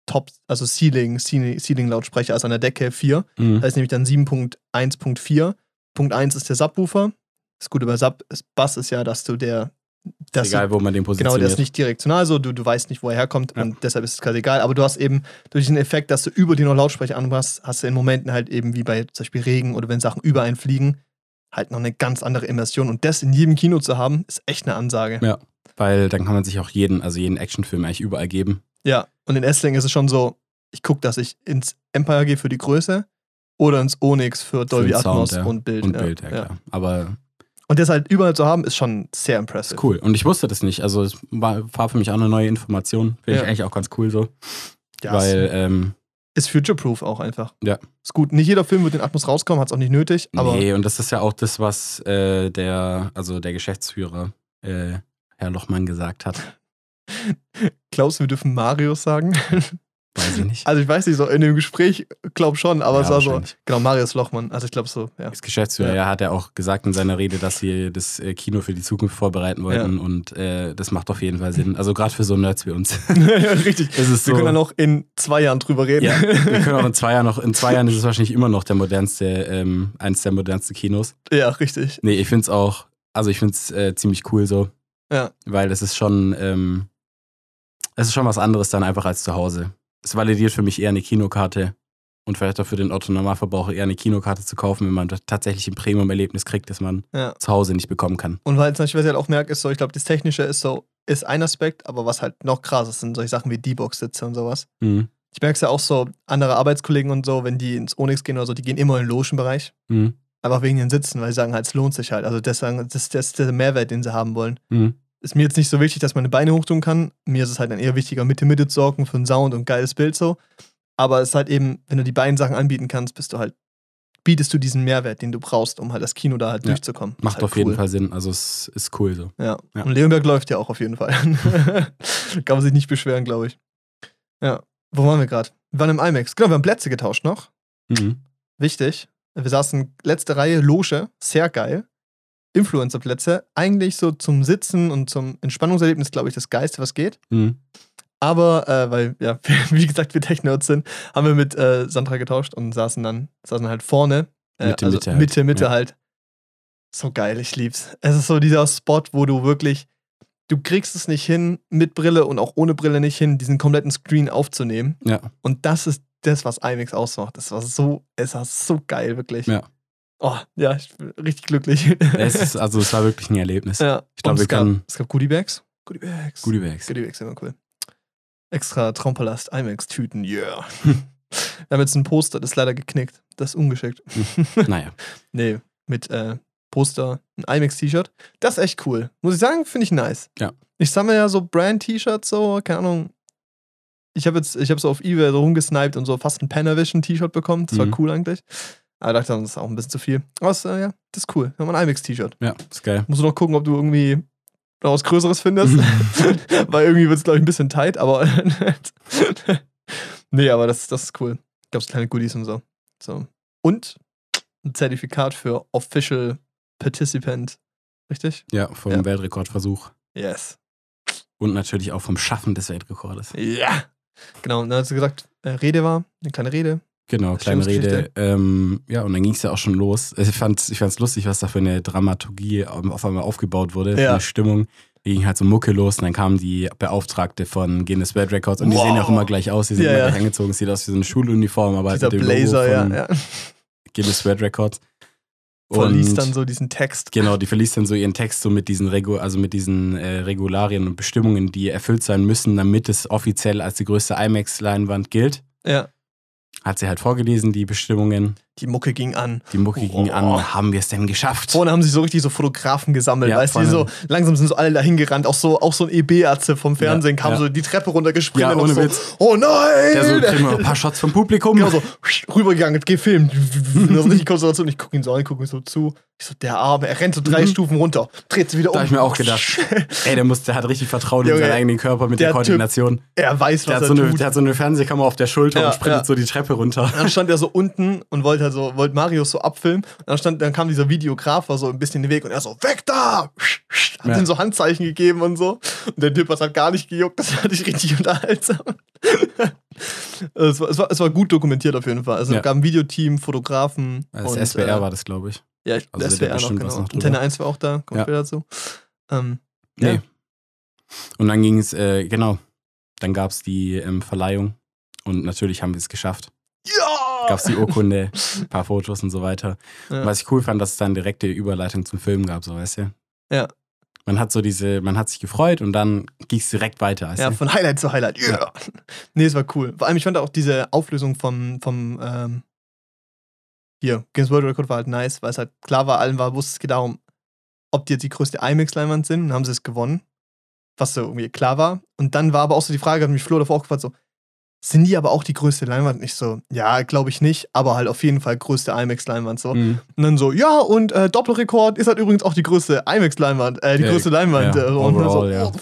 Top, also Ceiling, Ceiling, Ceiling Lautsprecher, also an der Decke 4. Mhm. Da ist nämlich dann 7.1.4. Punkt 1 ist der Subwoofer. Das Gute bei Sub ist Bass ist ja, dass du der dass Egal, wo man den positioniert. Genau, der ist nicht direktional so, du, du weißt nicht, wo er herkommt Ja. und deshalb ist es quasi egal. Aber du hast eben durch den Effekt, dass du über dir noch Lautsprecher anmachst, hast du in Momenten halt eben wie bei zum Beispiel Regen oder wenn Sachen über einen fliegen, halt noch eine ganz andere Immersion. Und das in jedem Kino zu haben, ist echt eine Ansage. Ja. Weil dann kann man sich auch jeden, also jeden Actionfilm eigentlich überall geben. Ja, und in Esslingen ist es schon so, ich gucke, dass ich ins Empire gehe für die Größe oder ins Onyx für Dolby Sound, Atmos ja. und Bild. Und ja, Bild, ja, ja. klar. Aber Und das halt überall zu haben, ist schon sehr impressive. cool. Und ich wusste das nicht. Also es war, war für mich auch eine neue Information. Finde ich eigentlich auch ganz cool so. Ja, weil, ähm, ist future-proof auch einfach. Ja. Ist gut. Nicht jeder Film wird in Atmos rauskommen, hat es auch nicht nötig, aber nee, und das ist ja auch das, was äh, der, also der Geschäftsführer, äh, Herr Lochmann, gesagt hat. glaubst du, wir dürfen Marius sagen? Weiß ich nicht. Also ich weiß nicht, so in dem Gespräch glaub schon, aber Ja, es war so, genau, Marius Lochmann. Also ich glaube so, ja. Als Geschäftsführer, Ja. ja. hat er auch gesagt in seiner Rede, dass sie das äh, Kino für die Zukunft vorbereiten wollten und äh, das macht auf jeden Fall Sinn. Also gerade für so Nerds wie uns. ja richtig. ist es Wir so. können dann auch in zwei Jahren drüber reden. ja, wir können auch in zwei Jahren noch, in zwei Jahren ist es wahrscheinlich immer noch der modernste, ähm, eins der modernsten Kinos. ja richtig. Nee, ich finde es auch, also ich finde es äh, ziemlich cool so. Ja. Weil das ist schon, ähm, es ist schon was anderes dann einfach als zu Hause. Es validiert für mich eher eine Kinokarte und vielleicht auch für den Otto-Normalverbraucher eher eine Kinokarte zu kaufen, wenn man tatsächlich ein Premium-Erlebnis kriegt, das man Ja. zu Hause nicht bekommen kann. Und weil zum Beispiel, was ich halt auch merke, ist so, ich glaube, das Technische ist so, ist ein Aspekt, aber was halt noch krasser ist, sind solche Sachen wie D-Box-Sitze und sowas. Mhm. Ich merke es ja auch so, andere Arbeitskollegen und so, wenn die ins Onyx gehen oder so, die gehen immer in den Logenbereich. Mhm. Einfach wegen den Sitzen, weil sie sagen halt, es lohnt sich halt. Also das, sagen- das, das ist der Mehrwert, den sie haben wollen. Mhm. Ist mir jetzt nicht so wichtig, dass man die Beine hochtun kann. Mir ist es halt dann eher wichtiger, Mitte Mitte zu sorgen für einen Sound und geiles Bild so. Aber es ist halt eben, wenn du die beiden Sachen anbieten kannst, bist du halt, bietest du diesen Mehrwert, den du brauchst, um halt das Kino da halt Ja. durchzukommen. Macht halt auf jeden cool. Fall Sinn. Also es ist cool so. Ja. Ja. Und Leonberg läuft ja auch auf jeden Fall. Kann man sich nicht beschweren, glaube ich. Ja. Wo waren wir gerade? Wir waren im IMAX. Genau, wir haben Plätze getauscht noch. Mhm. Wichtig. Wir saßen letzte Reihe, Loge, sehr geil. Influencer-Plätze, eigentlich so zum Sitzen und zum Entspannungserlebnis, glaube ich, das Geiste, was geht. Mhm. Aber, äh, weil, ja, wie gesagt, wir Tech-Nerds sind, haben wir mit äh, Sandra getauscht und saßen dann, saßen halt vorne. Äh, Mitte, also Mitte halt. Mitte, Mitte Ja. halt. So geil, ich lieb's. Es ist so dieser Spot, wo du wirklich, du kriegst es nicht hin, mit Brille und auch ohne Brille nicht hin, diesen kompletten Screen aufzunehmen. Ja. Und das ist das, was IMAX ausmacht. Das war so, es war so geil, wirklich. Ja. Oh, ja, ich bin richtig glücklich. Es ist, also es war wirklich ein Erlebnis. ja. Ich glaub, Und wir es gab, können- es gab Goodie Bags. Goodie Bags. Goodie Bags. Goodie Bags, immer cool. Extra Traumpalast IMAX-Tüten, yeah. wir haben jetzt ein Poster, das ist leider geknickt. Das ist ungeschickt. Naja. nee, mit äh, Poster, ein IMAX-T-Shirt. Das ist echt cool. Muss ich sagen, finde ich nice. Ja. Ich sammle ja so Brand-T-Shirts, so, keine Ahnung. Ich habe jetzt, ich habe so auf Ebay so rumgesniped und so fast ein Panavision-T-Shirt bekommen. Das war Mhm. cool eigentlich. Aber ich dachte, das ist auch ein bisschen zu viel. Aber es, äh, ja, das ist cool. Wir haben ein IMAX-T-Shirt. Ja, ist geil. Musst du noch gucken, ob du irgendwie noch was Größeres findest. Weil irgendwie wird es, glaube ich, ein bisschen tight, aber. nee, aber das, das ist cool. Gab es kleine Goodies und so. so. Und ein Zertifikat für Official Participant richtig? Ja, vom Ja. Weltrekordversuch. Yes. Und natürlich auch vom Schaffen des Weltrekordes. Ja. Genau, und dann hat sie gesagt, äh, Rede war, eine kleine Rede. Genau, kleine Rede. Ähm, ja, und dann ging es ja auch schon los. Ich fand's, ich fand's lustig, was da für eine Dramaturgie auf einmal aufgebaut wurde, Ja. eine Stimmung. Die ging halt so Mucke los und dann kam die Beauftragte von Guinness World Records und die Wow. sehen ja auch immer gleich aus. Die sind Ja, immer ja. gleich angezogen, sieht aus wie so eine Schuluniform, aber halt Dieser mit dem Blazer, Logo ja, von ja. Guinness World Records. Verliest Und- dann so diesen Text. Genau, die verliest dann so ihren Text so mit diesen, Regu also mit diesen äh, Regularien und Bestimmungen, die erfüllt sein müssen, damit es offiziell als die größte IMAX-Leinwand gilt. Ja. Hat sie halt vorgelesen, die Bestimmungen. Die Mucke ging an. Die Mucke ging Oh. an, haben wir es denn geschafft? Vorne haben sich so richtig so Fotografen gesammelt, Ja, weißt du, so, langsam sind so alle dahin gerannt, auch so, auch so ein EB-Arze vom Fernsehen Ja, kam ja. so die Treppe runtergesprintet Ja, und ohne so, Witz. oh nein! Der so, kriegen wir ein paar Shots vom Publikum. Genau so, rübergegangen, gefilmt. Und das richtig Konzentration. Ich gucke ihn so an, ich gucke ihn so zu. Ich so, der Arme, er rennt so drei Mhm. Stufen runter, dreht sich wieder Da um. hab ich mir auch gedacht. Ey, der, muss, der hat richtig Vertrauen in seinen eigenen Körper mit der, der Typ, Koordination. er weiß, der, was hat so er eine, tut. der hat so eine Fernsehkamera auf der Schulter und sprintet so die Treppe runter. dann stand er so unten und wollte halt so, wollte Marius so abfilmen. Und dann, stand, dann kam dieser Videograf, war so ein bisschen in den Weg und er so, weg da! Hat Ja. ihm so Handzeichen gegeben und so. Und der Typ hat halt gar nicht gejuckt, das fand ich richtig unterhaltsam. es, war, es, war, es war gut dokumentiert auf jeden Fall. Also Ja. es gab ein Videoteam, Fotografen. Das und, SBR äh, war das, glaube ich. Ja, ich, Also das wäre noch, genau. noch. Antenne 1 war auch da, kommt Ja. dazu. Ähm, Nee. Ja. Und dann ging es, äh, genau, dann gab es die ähm, Verleihung und natürlich haben wir es geschafft. Ja! Gab es die Urkunde, ein paar Fotos und so weiter. Ja. Was ich cool fand, dass es dann direkte Überleitung zum Film gab, so weißt du. Ja. Man hat so diese, man hat sich gefreut und dann ging es direkt weiter, weißt Ja, von Highlight zu Highlight. Yeah. Nee, es war cool. Vor allem, ich fand auch diese Auflösung vom, vom ähm, hier, Guinness World Record war halt nice, weil es halt klar war, allen war, wusste es geht darum, ob die jetzt die größte IMAX-Leinwand sind und haben sie es gewonnen. Was so irgendwie klar war. Und dann war aber auch so die Frage, hat mich Flo davor auch gefragt, so, sind die aber auch die größte Leinwand? Und ich so, ja, glaube ich nicht, aber halt auf jeden Fall größte IMAX-Leinwand so. Mhm. Und dann so, ja, und äh, Doppelrekord ist halt übrigens auch die größte IMAX-Leinwand, äh, die Ja, größte Leinwand. ja, äh, und dann so, overall, ja.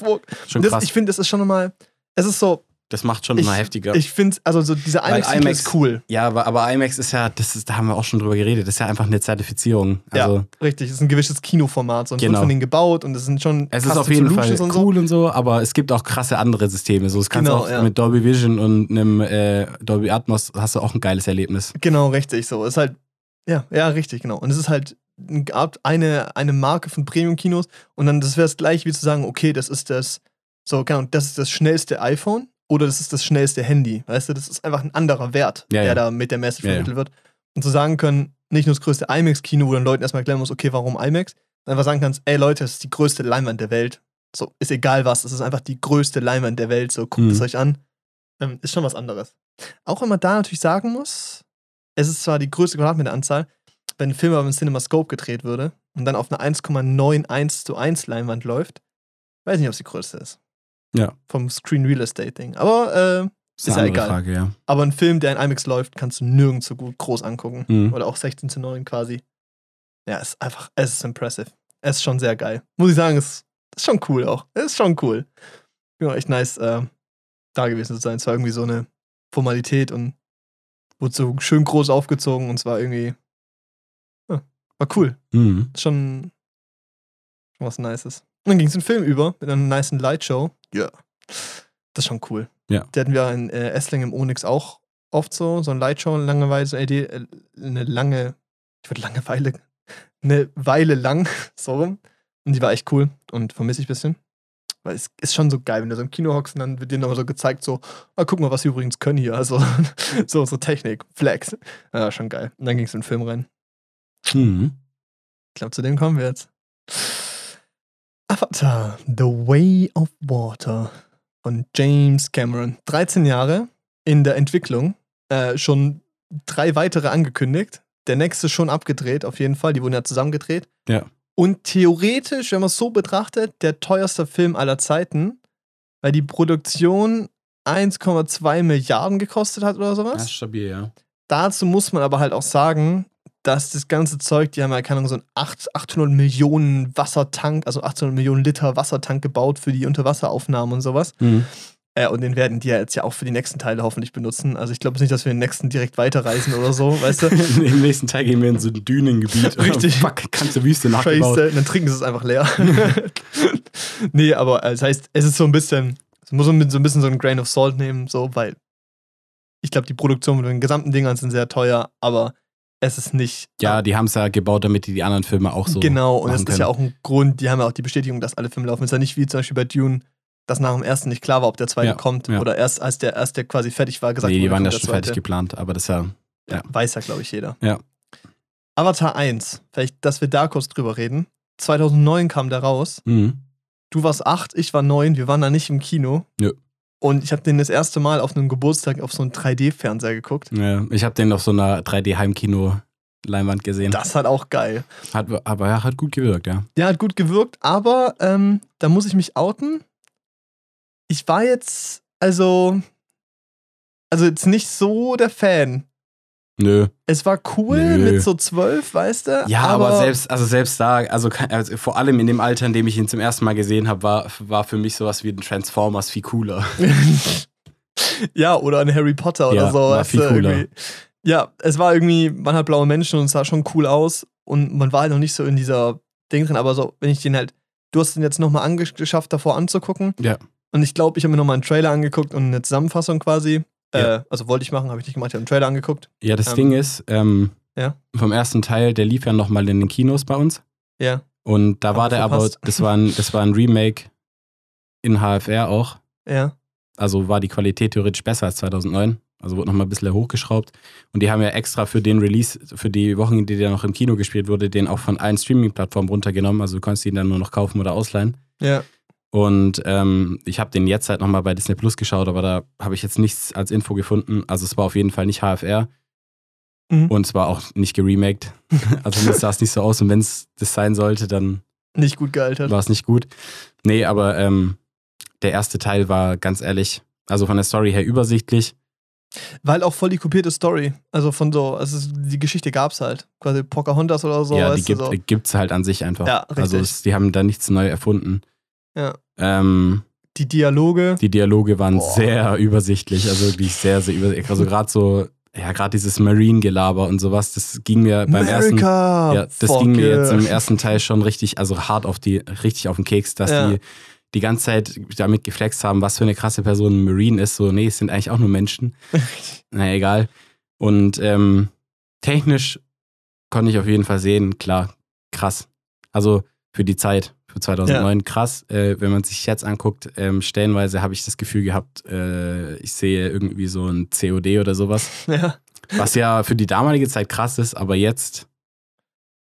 Schon Das, ich finde, das ist schon nochmal, es ist so, das macht schon ich- immer heftiger. ich finde, also so dieser Weil IMAX, IMAX ist cool. ja, aber, aber IMAX ist ja, das ist, da haben wir auch schon drüber geredet, das ist ja einfach eine Zertifizierung. Also ja, richtig. Es ist ein gewisses Kinoformat. So, und es wird Genau. von denen gebaut und es sind schon es ist auf jeden Fall und so. cool und so, aber es gibt auch krasse andere Systeme. So, es kannst Genau, auch ja. mit Dolby Vision und einem äh, Dolby Atmos hast du auch ein geiles Erlebnis. Genau, richtig. So, es ist halt, ja, ja, richtig, genau. Und es ist halt ein- eine, eine Marke von Premium-Kinos und dann, das wäre es gleich wie zu sagen, okay, das ist das, so, genau, das ist das schnellste iPhone oder das ist das schnellste Handy. Weißt du, das ist einfach ein anderer Wert, Ja, der ja. da mit der Message vermittelt wird. Und zu sagen können, nicht nur das größte IMAX-Kino, wo dann Leuten erstmal erklären muss, okay, warum IMAX, sondern einfach sagen kannst, ey Leute, das ist die größte Leinwand der Welt. So, ist egal was, das ist einfach die größte Leinwand der Welt, so guckt Mhm. es euch an. Ähm, ist schon was anderes. Auch wenn man da natürlich sagen muss, es ist zwar die größte Quadratmeteranzahl, wenn ein Film aber im CinemaScope gedreht würde und dann auf einer 1,91 zu 1 Leinwand läuft, weiß nicht, ob es die größte ist. Ja. Vom Screen Real Estate Ding. Aber, äh, Ist eine ja egal. Frage, ja. aber ein Film, der in IMAX läuft, kannst du nirgends so gut groß angucken. Mhm. Oder auch 16 zu 9 quasi. Ja, es ist einfach, es ist impressive. Es ist schon sehr geil. Muss ich sagen, es ist schon cool auch. Es ist schon cool. Ja, echt nice, äh, da gewesen zu sein. Es war irgendwie so eine Formalität und wurde so schön groß aufgezogen und es war irgendwie, ja, war cool. Mhm. Schon, schon was Nices. Und dann ging es in den Film über mit einer niceen Lightshow. Ja. Das ist schon cool. Ja. Die hatten wir in äh, Essling im Onyx auch oft so, so ein Lightshow, langeweile, so eine Idee, äh, eine lange, ich würde Langeweile, eine Weile lang, so rum. Und die war echt cool und vermisse ich ein bisschen. Weil es ist schon so geil, wenn du so im Kino hockst und dann wird dir nochmal so gezeigt, so, ah, guck mal, was wir übrigens können hier. Also, so, so Technik, Flex. Ja, schon geil. Und dann ging es in den Film rein. Mhm. Ich glaube, zu dem kommen wir jetzt. Avatar, The Way of Water von James Cameron. 13 Jahre in der Entwicklung, äh, schon drei weitere angekündigt. Der nächste schon abgedreht, auf jeden Fall. Die wurden ja zusammengedreht. Ja. Und theoretisch, wenn man es so betrachtet, der teuerste Film aller Zeiten, weil die Produktion 1,2 Milliarden gekostet hat oder Ja, sowas. ist stabil, ja. Dazu muss man aber halt auch sagen, dass das ganze Zeug, die haben ja keine Ahnung, so einen 8, 800 Millionen Wassertank, also 800 Millionen Liter Wassertank gebaut für die Unterwasseraufnahmen und sowas. Mhm. Äh, und den werden die ja jetzt ja auch für die nächsten Teile hoffentlich benutzen. Also ich glaube nicht, dass wir den nächsten direkt weiterreisen oder so, weißt du? Im nächsten Teil gehen wir in so ein Dünengebiet. Richtig. Fuck, ganze Wüste nachgebaut. Scheiße, dann trinken sie es einfach leer. nee, aber äh, das heißt, es ist so ein bisschen, es muss so ein bisschen so ein Grain of Salt nehmen, so, weil ich glaube, die Produktion von den gesamten Dingern sind sehr teuer, aber es ist nicht. Ja, die haben es ja gebaut, damit die die anderen Filme auch so. Genau, und es machen ist ja auch ein Grund, die haben ja auch die Bestätigung, dass alle Filme laufen. Es ist ja nicht wie zum Beispiel bei Dune, dass nach dem ersten nicht klar war, ob der zweite Ja, kommt. ja. Oder erst als der erste quasi fertig war, gesagt Nee, die wurde, waren ja schon fertig geplant, aber das ja. Ja, Ja. weiß ja, glaube ich, jeder. Ja. Avatar 1, vielleicht, dass wir da kurz drüber reden. 2009 kam der raus. Mhm. Du warst acht, ich war neun, wir waren da nicht im Kino. Nö. Und ich habe den das erste Mal auf einem Geburtstag auf so einem 3D-Fernseher geguckt. ja. Ich habe den auf so einer 3D-Heimkino-Leinwand gesehen. Das hat auch geil. Hat, aber ja, hat gut gewirkt, ja. Der hat gut gewirkt, aber ähm, da muss ich mich outen. Ich war jetzt, also, also jetzt nicht so der Fan. Nö. Es war cool Nö. mit so zwölf, weißt du? Ja, aber, selbst, also selbst da, also, also vor allem in dem Alter, in dem ich ihn zum ersten Mal gesehen habe, war, war für mich sowas wie ein Transformers viel cooler. ja, oder ein Harry Potter oder Ja, so. war viel cooler. Ja, es war irgendwie, man hat blaue Menschen und es sah schon cool aus und man war halt noch nicht so in dieser Ding drin, aber so, wenn ich den halt, du hast den jetzt nochmal angeschafft, davor anzugucken. Ja. Und ich glaube, ich habe mir nochmal einen Trailer angeguckt und eine Zusammenfassung quasi. Ja. Äh, also wollte ich machen, habe ich nicht gemacht, ich habe einen Trailer angeguckt. Ja, das Ähm, Ding ist, ähm, ja. vom ersten Teil, der lief ja nochmal in den Kinos bei uns. Ja. Und da Aber war der aber, verpasst. das war, ein, das war ein Remake in HFR auch. Ja. Also war die Qualität theoretisch besser als 2009. Also wurde nochmal ein bisschen hochgeschraubt. Und die haben ja extra für den Release, für die Wochen, in denen der noch im Kino gespielt wurde, den auch von allen Streaming-Plattformen runtergenommen. Also du konntest ihn dann nur noch kaufen oder ausleihen. Ja. Und ähm, ich habe den jetzt halt nochmal bei Disney Plus geschaut, aber da habe ich jetzt nichts als Info gefunden. Also es war auf jeden Fall nicht HFR Mhm. und es war auch nicht geremaked. also mir sah es nicht so aus und wenn es das sein sollte, dann Nicht gut gealtert. war es nicht gut. Nee, aber ähm, der erste Teil war ganz ehrlich, also von der Story her übersichtlich. Weil auch voll die kopierte Story. Also von so, also es- die Geschichte gab es halt. Quasi Pocahontas oder so. ja, die gibt so. gibt's halt an sich einfach. Ja, richtig. also es, die haben da nichts neu erfunden. Ja. Ähm, Die Dialoge. die Dialoge waren Boah. sehr übersichtlich, also wirklich sehr, sehr übersichtlich. Also gerade so, ja, gerade dieses Marine-Gelaber und sowas, das ging mir beim ersten. America! Ja, das ging mir jetzt im ersten Teil schon richtig, also hart auf die, richtig auf den Keks, dass Ja. die die ganze Zeit damit geflext haben, was für eine krasse Person ein Marine ist. So, nee, es sind eigentlich auch nur Menschen. Na egal. Und ähm, technisch konnte ich auf jeden Fall sehen, klar, krass. Also für die Zeit, für 2009, krass. Äh, wenn man sich jetzt anguckt, ähm, stellenweise habe ich das Gefühl gehabt, äh, ich sehe irgendwie so ein COD oder sowas. ja, Was ja für die damalige Zeit krass ist, aber jetzt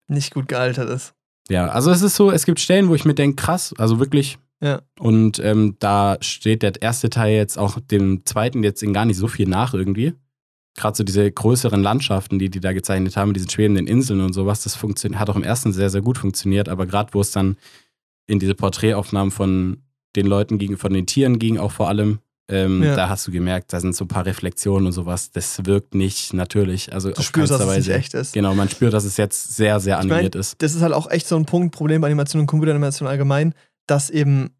nicht gut gealtert ist. Ja, also es ist so, es gibt Stellen, wo ich mir denke, krass, also wirklich. Ja. Und ähm, da steht der erste Teil jetzt auch dem zweiten jetzt in gar nicht so viel nach irgendwie. Gerade so diese größeren Landschaften, die die da gezeichnet haben, mit diesen schwebenden Inseln und sowas, das funktioniert, hat auch im ersten sehr, sehr gut funktioniert. Aber gerade wo es dann in diese Porträtaufnahmen von den Leuten ging, von den Tieren ging, auch vor allem, ähm, Ja. da hast du gemerkt, da sind so ein paar Reflexionen und sowas. Das wirkt nicht natürlich. Also Du auf spürst, dass keinster es nicht Weise. echt ist. Genau, man spürt, dass es jetzt sehr, sehr Ich mein, animiert ist. Das ist halt auch echt so ein Punkt, Problem bei Animation und Computeranimation allgemein, dass eben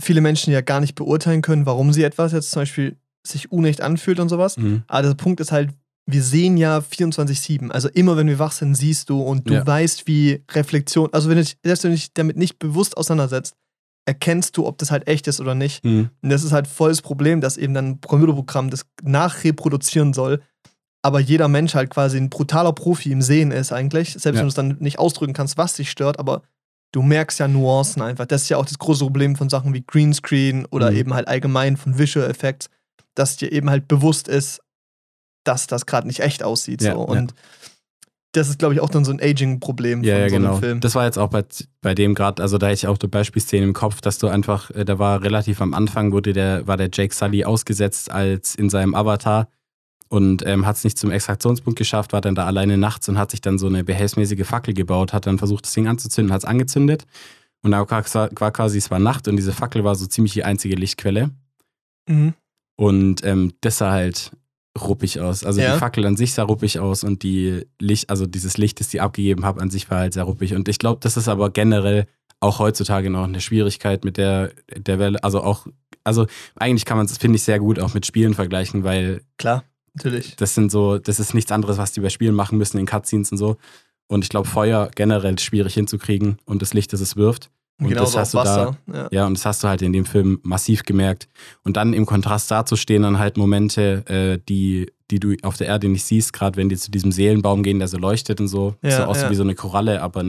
viele Menschen ja gar nicht beurteilen können, warum sie etwas jetzt zum Beispiel sich unecht anfühlt und sowas. Mhm. Aber der Punkt ist halt, wir sehen ja 24-7. Also immer, wenn wir wach sind, siehst du und du Ja. weißt, wie Reflexion, also wenn du dich, selbst wenn du dich damit nicht bewusst auseinandersetzt, erkennst du, ob das halt echt ist oder nicht. Mhm. Und das ist halt voll das Problem, dass eben dann ein Computerprogramm das nachreproduzieren soll, aber jeder Mensch halt quasi ein brutaler Profi im Sehen ist eigentlich, selbst Ja. wenn du es dann nicht ausdrücken kannst, was dich stört, aber du merkst ja Nuancen einfach. Das ist ja auch das große Problem von Sachen wie Greenscreen oder Mhm. eben halt allgemein von Visual Effects, dass dir eben halt bewusst ist, dass das gerade nicht echt aussieht. Ja, so. ja. Und das ist, glaube ich, auch dann so ein Aging-Problem Ja, von ja, so genau. einem Film. Das war jetzt auch bei, bei dem gerade, also da hätte ich auch die Beispielszene im Kopf, dass du einfach, äh, da war relativ am Anfang, wurde der, war der Jake Sully ausgesetzt als in seinem Avatar und ähm, hat es nicht zum Extraktionspunkt geschafft, war dann da alleine nachts und hat sich dann so eine behelfsmäßige Fackel gebaut, hat dann versucht, das Ding anzuzünden, hat es angezündet. Und da war, war quasi, es war Nacht und diese Fackel war so ziemlich die einzige Lichtquelle. Mhm. Und ähm, das sah halt ruppig aus. Also Ja. die Fackel an sich sah ruppig aus und die Licht, also dieses Licht, das die abgegeben habe, an sich war halt sehr ruppig. Und ich glaube, das ist aber generell auch heutzutage noch eine Schwierigkeit mit der, der Welle, also auch also eigentlich kann man es, finde ich, sehr gut auch mit Spielen vergleichen, weil Klar, natürlich. das sind so, das ist nichts anderes, was die bei Spielen machen müssen in Cutscenes und so. Und ich glaube, Feuer generell schwierig hinzukriegen und das Licht, das es wirft. Und Genauso das hast du da, Wasser. ja. ja, und das hast du halt in dem Film massiv gemerkt. Und dann im Kontrast dazu stehen dann halt Momente, äh, die, die du auf der Erde nicht siehst, gerade wenn die zu diesem Seelenbaum gehen, der so leuchtet und so. Ja, so aussieht ja. wie so eine Koralle, aber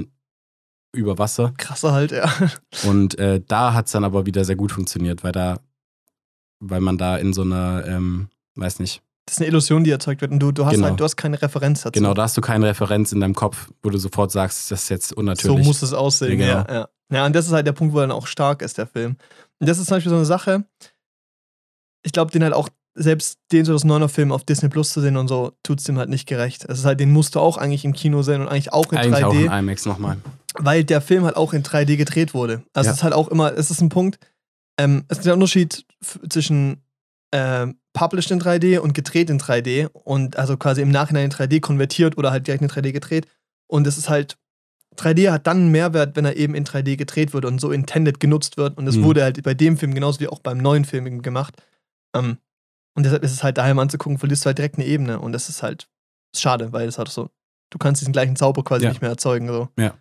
über Wasser. Krasser halt, ja. Und äh, da hat es dann aber wieder sehr gut funktioniert, weil da, weil man da in so einer, ähm, weiß nicht, Das ist eine Illusion, die erzeugt wird und du, du hast Genau. halt, du hast keine Referenz dazu. genau, da hast du keine Referenz in deinem Kopf, wo du sofort sagst, das ist jetzt So unnatürlich. muss es aussehen, Ja, ja, genau. ja. Ja, und das ist halt der Punkt, wo er dann auch stark ist, der Film. Und das ist zum Beispiel so eine Sache, ich glaube, den halt auch, selbst den so das neuner Film auf Disney Plus zu sehen und so, tut es dem halt nicht gerecht. Es ist halt, den musst du auch eigentlich im Kino sehen und eigentlich auch in Eigentlich 3D, auch in IMAX nochmal. weil der Film halt auch in 3D gedreht wurde. Also Ja. es ist halt auch immer, es ist ein Punkt, ähm, es ist der Unterschied zwischen ähm, published in 3D und gedreht in 3D und also quasi im Nachhinein in 3D konvertiert oder halt direkt in 3D gedreht. Und es ist halt, 3D hat dann einen Mehrwert, wenn er eben in 3D gedreht wird und so intended genutzt wird. Und es Mhm. wurde halt bei dem Film genauso wie auch beim neuen Film gemacht. Ähm, und deshalb ist es halt daheim anzugucken, verlierst du halt direkt eine Ebene. Und das ist halt schade, weil es halt so, du kannst diesen gleichen Zauber quasi Ja. nicht mehr erzeugen. So. Ja.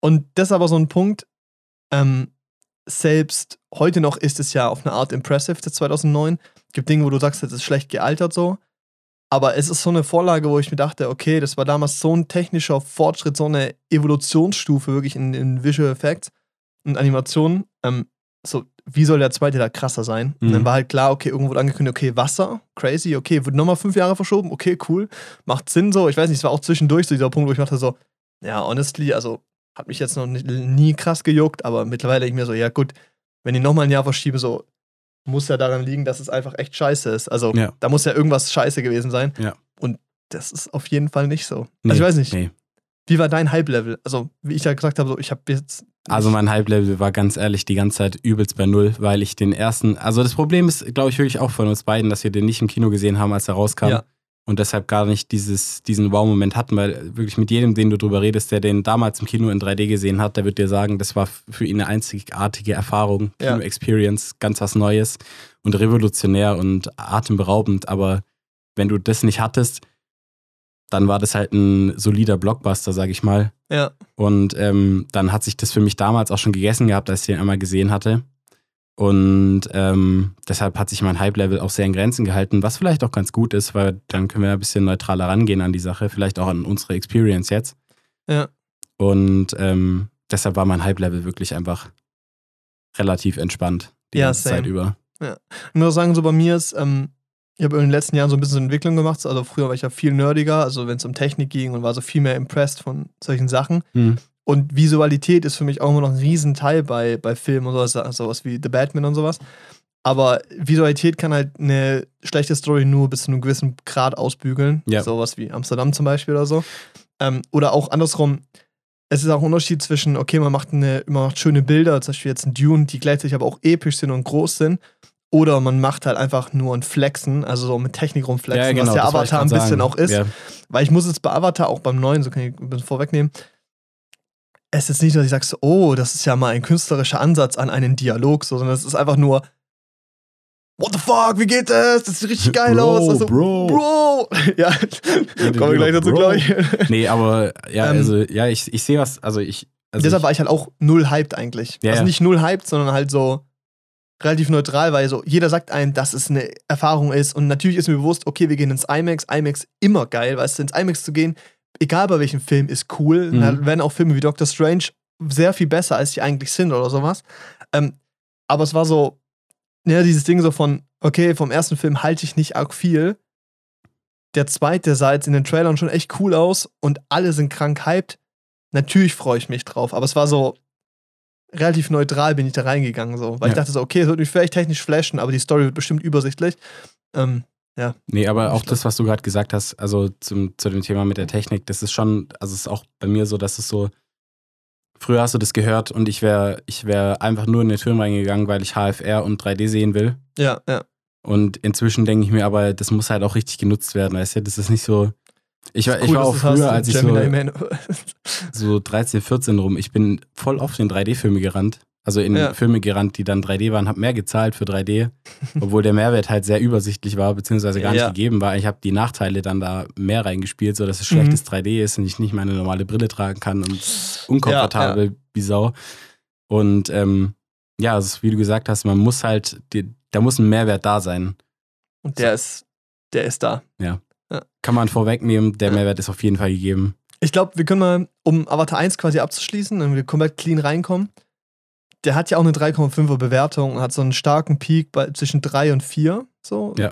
Und das ist aber so ein Punkt, ähm, selbst heute noch ist es ja auf eine Art impressive, das 2009. Gibt Dinge, wo du sagst, das ist schlecht gealtert so. Aber es ist so eine Vorlage, wo ich mir dachte, okay, das war damals so ein technischer Fortschritt, so eine Evolutionsstufe wirklich in, in Visual Effects und Animationen. Ähm, so, wie soll der zweite da krasser sein? Und dann Mhm. war halt klar, okay, irgendwo wurde angekündigt, okay, Wasser, crazy, okay, wird nochmal fünf Jahre verschoben, okay, cool, macht Sinn so. Ich weiß nicht, es war auch zwischendurch so dieser Punkt, wo ich dachte so, ja, honestly, also hat mich jetzt noch nie, nie krass gejuckt, aber mittlerweile ich mir so, ja gut, wenn ich nochmal ein Jahr verschiebe, so muss ja daran liegen, dass es einfach echt scheiße ist. Also Ja. da muss ja irgendwas scheiße gewesen sein. Ja. Und das ist auf jeden Fall nicht so. Nee, also ich weiß nicht, Nee. wie war dein Hype-Level? Also, wie ich ja gesagt habe, so, ich habe jetzt. Also mein Hype-Level war ganz ehrlich die ganze Zeit übelst bei Null, weil ich den ersten, also das Problem ist, glaube ich, wirklich auch von uns beiden, dass wir den nicht im Kino gesehen haben, als er rauskam. Ja. Und deshalb gar nicht dieses, diesen Wow-Moment hatten, weil wirklich mit jedem, den du drüber redest, der den damals im Kino in 3D gesehen hat, der wird dir sagen, das war für ihn eine einzigartige Erfahrung, Ja. Kino-Experience, ganz was Neues und revolutionär und atemberaubend. Aber wenn du das nicht hattest, dann war das halt ein solider Blockbuster, sag ich mal. Ja, Und ähm, dann hat sich das für mich damals auch schon gegessen gehabt, als ich den einmal gesehen hatte. Und ähm, deshalb hat sich mein Hype-Level auch sehr in Grenzen gehalten, was vielleicht auch ganz gut ist, weil dann können wir ein bisschen neutraler rangehen an die Sache, vielleicht auch an unsere Experience jetzt. Ja. Und ähm, deshalb war mein Hype-Level wirklich einfach relativ entspannt die Ja, ganze same. Zeit über. Ich muss auch sagen, so bei mir ist, ähm, ich habe in den letzten Jahren so ein bisschen so Entwicklung gemacht. Also früher war ich ja viel nerdiger, also wenn es um Technik ging und war so viel mehr impressed von solchen Sachen. Hm. Und Visualität ist für mich auch immer noch ein Riesenteil bei, bei Filmen und sowas, also sowas wie The Batman und sowas. Aber Visualität kann halt eine schlechte Story nur bis zu einem gewissen Grad ausbügeln. Ja. Sowas wie Amsterdam zum Beispiel oder so. Ähm, oder auch andersrum. Es ist auch ein Unterschied zwischen, okay, man macht, eine, man macht schöne Bilder, zum Beispiel jetzt ein Dune, die gleichzeitig aber auch episch sind und groß sind. Oder man macht halt einfach nur ein Flexen, also so mit Technik rumflexen, was der das wollte ich Avatar ein bisschen sagen. auch ist. Ja. Weil ich muss jetzt bei Avatar, auch beim neuen, so kann ich ein bisschen vorwegnehmen, es ist nicht, dass ich sage, so, oh, das ist ja mal ein künstlerischer Ansatz an einen Dialog, so, sondern es ist einfach nur, what the fuck, wie geht das? Das sieht richtig geil Bro, aus. Also, Bro. Bro. Ja, kommen wir gleich dazu, glaube ich. Nee, aber ja, Ähm, also ja, ich, ich sehe was, also ich. Also Deshalb ich, war ich halt auch null hyped eigentlich. Ja, also nicht null hyped, sondern halt so relativ neutral, weil so jeder sagt einem, dass es eine Erfahrung ist. Und natürlich ist mir bewusst, okay, wir gehen ins IMAX. IMAX immer geil, weißt du, ins IMAX zu gehen, egal bei welchem Film, ist cool. Mhm. Da werden auch Filme wie Doctor Strange sehr viel besser, als sie eigentlich sind oder sowas. Ähm, aber es war so, ja, dieses Ding so von, okay, vom ersten Film halte ich nicht arg viel. Der zweite sah jetzt in den Trailern schon echt cool aus und alle sind krank hyped. Natürlich freue ich mich drauf, aber es war so relativ neutral bin ich da reingegangen, so, weil ich Ja. dachte so, okay, es wird mich vielleicht technisch flashen, aber die Story wird bestimmt übersichtlich. Ähm, Nee, aber auch Ich das, was du gerade gesagt hast, also zum, zu dem Thema mit der Technik, das ist schon, also es ist auch bei mir so, dass es so, früher hast du das gehört und ich wäre ich wär einfach nur in den Film reingegangen, weil ich HFR und 3D sehen will. ja, ja. Und inzwischen denke ich mir aber, das muss halt auch richtig genutzt werden, weißt du, das ist nicht so, ich, war- ich Cool, war auch früher, als ich so, so 13, 14 rum, ich bin voll oft in 3D-Filme gerannt. Also in Ja. Filme gerannt, die dann 3D waren, habe mehr gezahlt für 3D, obwohl der Mehrwert halt sehr übersichtlich war, beziehungsweise gar nicht Ja. gegeben war. Ich habe die Nachteile dann da mehr reingespielt, sodass es Mhm. schlechtes 3D ist und ich nicht meine normale Brille tragen kann und unkomfortabel wie Sau. Und ähm, ja, ist, wie du gesagt hast, man muss halt, die, da muss ein Mehrwert da sein. Und der ist, der ist da. Kann man vorwegnehmen, der Ja. Mehrwert ist auf jeden Fall gegeben. Ich glaube, wir können mal, um Avatar 1 quasi abzuschließen, wenn wir komplett clean reinkommen, der hat ja auch eine 3,5er Bewertung und hat so einen starken Peak bei, zwischen 3 und 4. So. Ja.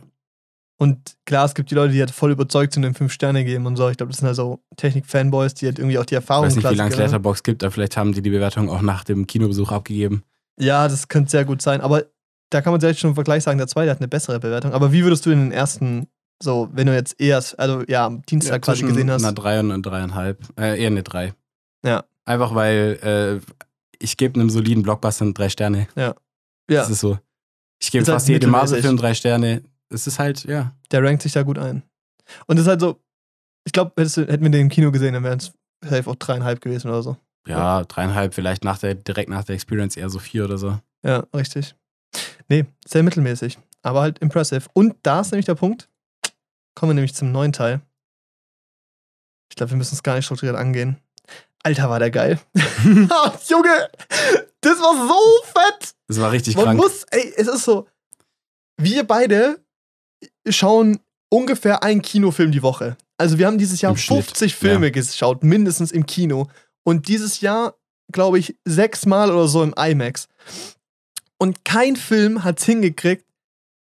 Und klar, es gibt die Leute, die halt voll überzeugt sind und 5 Sterne geben und so. Ich glaube, das sind halt so Technik-Fanboys, die halt irgendwie auch die Ich Erfahrung weiß nicht, wie lange es Letterbox gibt, aber vielleicht haben die die Bewertung auch nach dem Kinobesuch abgegeben. Ja, das könnte sehr gut sein. Aber da kann man vielleicht schon im Vergleich sagen, der zweite hat eine bessere Bewertung. Aber wie würdest du den ersten, so, wenn du jetzt eher, also ja, am Dienstag quasi zwischen gesehen hast? Einer 3 und einer 3,5. Äh, eher eine 3. Ja. Einfach weil äh, ich gebe einem soliden Blockbuster drei Sterne. Ja. Das ist so. Ich gebe halt fast jedem mittelmäßig. Marvel-Film drei Sterne. Es ist halt, ja. der rankt sich da gut ein. Und das ist halt so, ich glaube, hätten wir den im Kino gesehen, dann wären es safe auch dreieinhalb gewesen oder so. Ja, dreieinhalb, vielleicht nach der, direkt nach der Experience eher so vier oder so. Ja, richtig. Nee, sehr mittelmäßig, aber halt impressive. Und da ist nämlich der Punkt, kommen wir nämlich zum neuen Teil. Ich glaube, wir müssen es gar nicht strukturiert angehen. Alter, war der geil. Junge, das war so fett. Das war richtig Man krank. muss, ey, es ist so, wir beide schauen ungefähr einen Kinofilm die Woche. Also wir haben dieses Jahr Im Schnitt, 50 Filme geschaut, mindestens im Kino. Und dieses Jahr, glaube ich, sechsmal oder so im IMAX. Und kein Film hat es hingekriegt,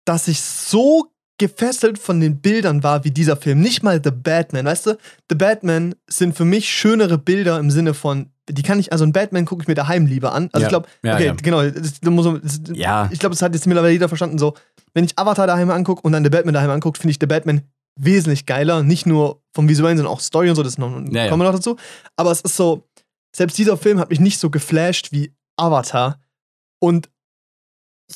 dass ich so gefesselt von den Bildern war wie dieser Film. Nicht mal The Batman, weißt du? The Batman sind für mich schönere Bilder im Sinne von, die kann ich, also ein Batman gucke ich mir daheim lieber an. Also Ja. ich glaube, Ja, okay, ja. genau, das, das Ja. ich glaube, das hat jetzt mittlerweile jeder verstanden. So, wenn ich Avatar daheim angucke und dann The Batman daheim angucke, finde ich The Batman wesentlich geiler. Nicht nur vom Visuellen, sondern auch Story und so. Das noch, kommen wir noch dazu. Aber es ist so, selbst dieser Film hat mich nicht so geflasht wie Avatar. Und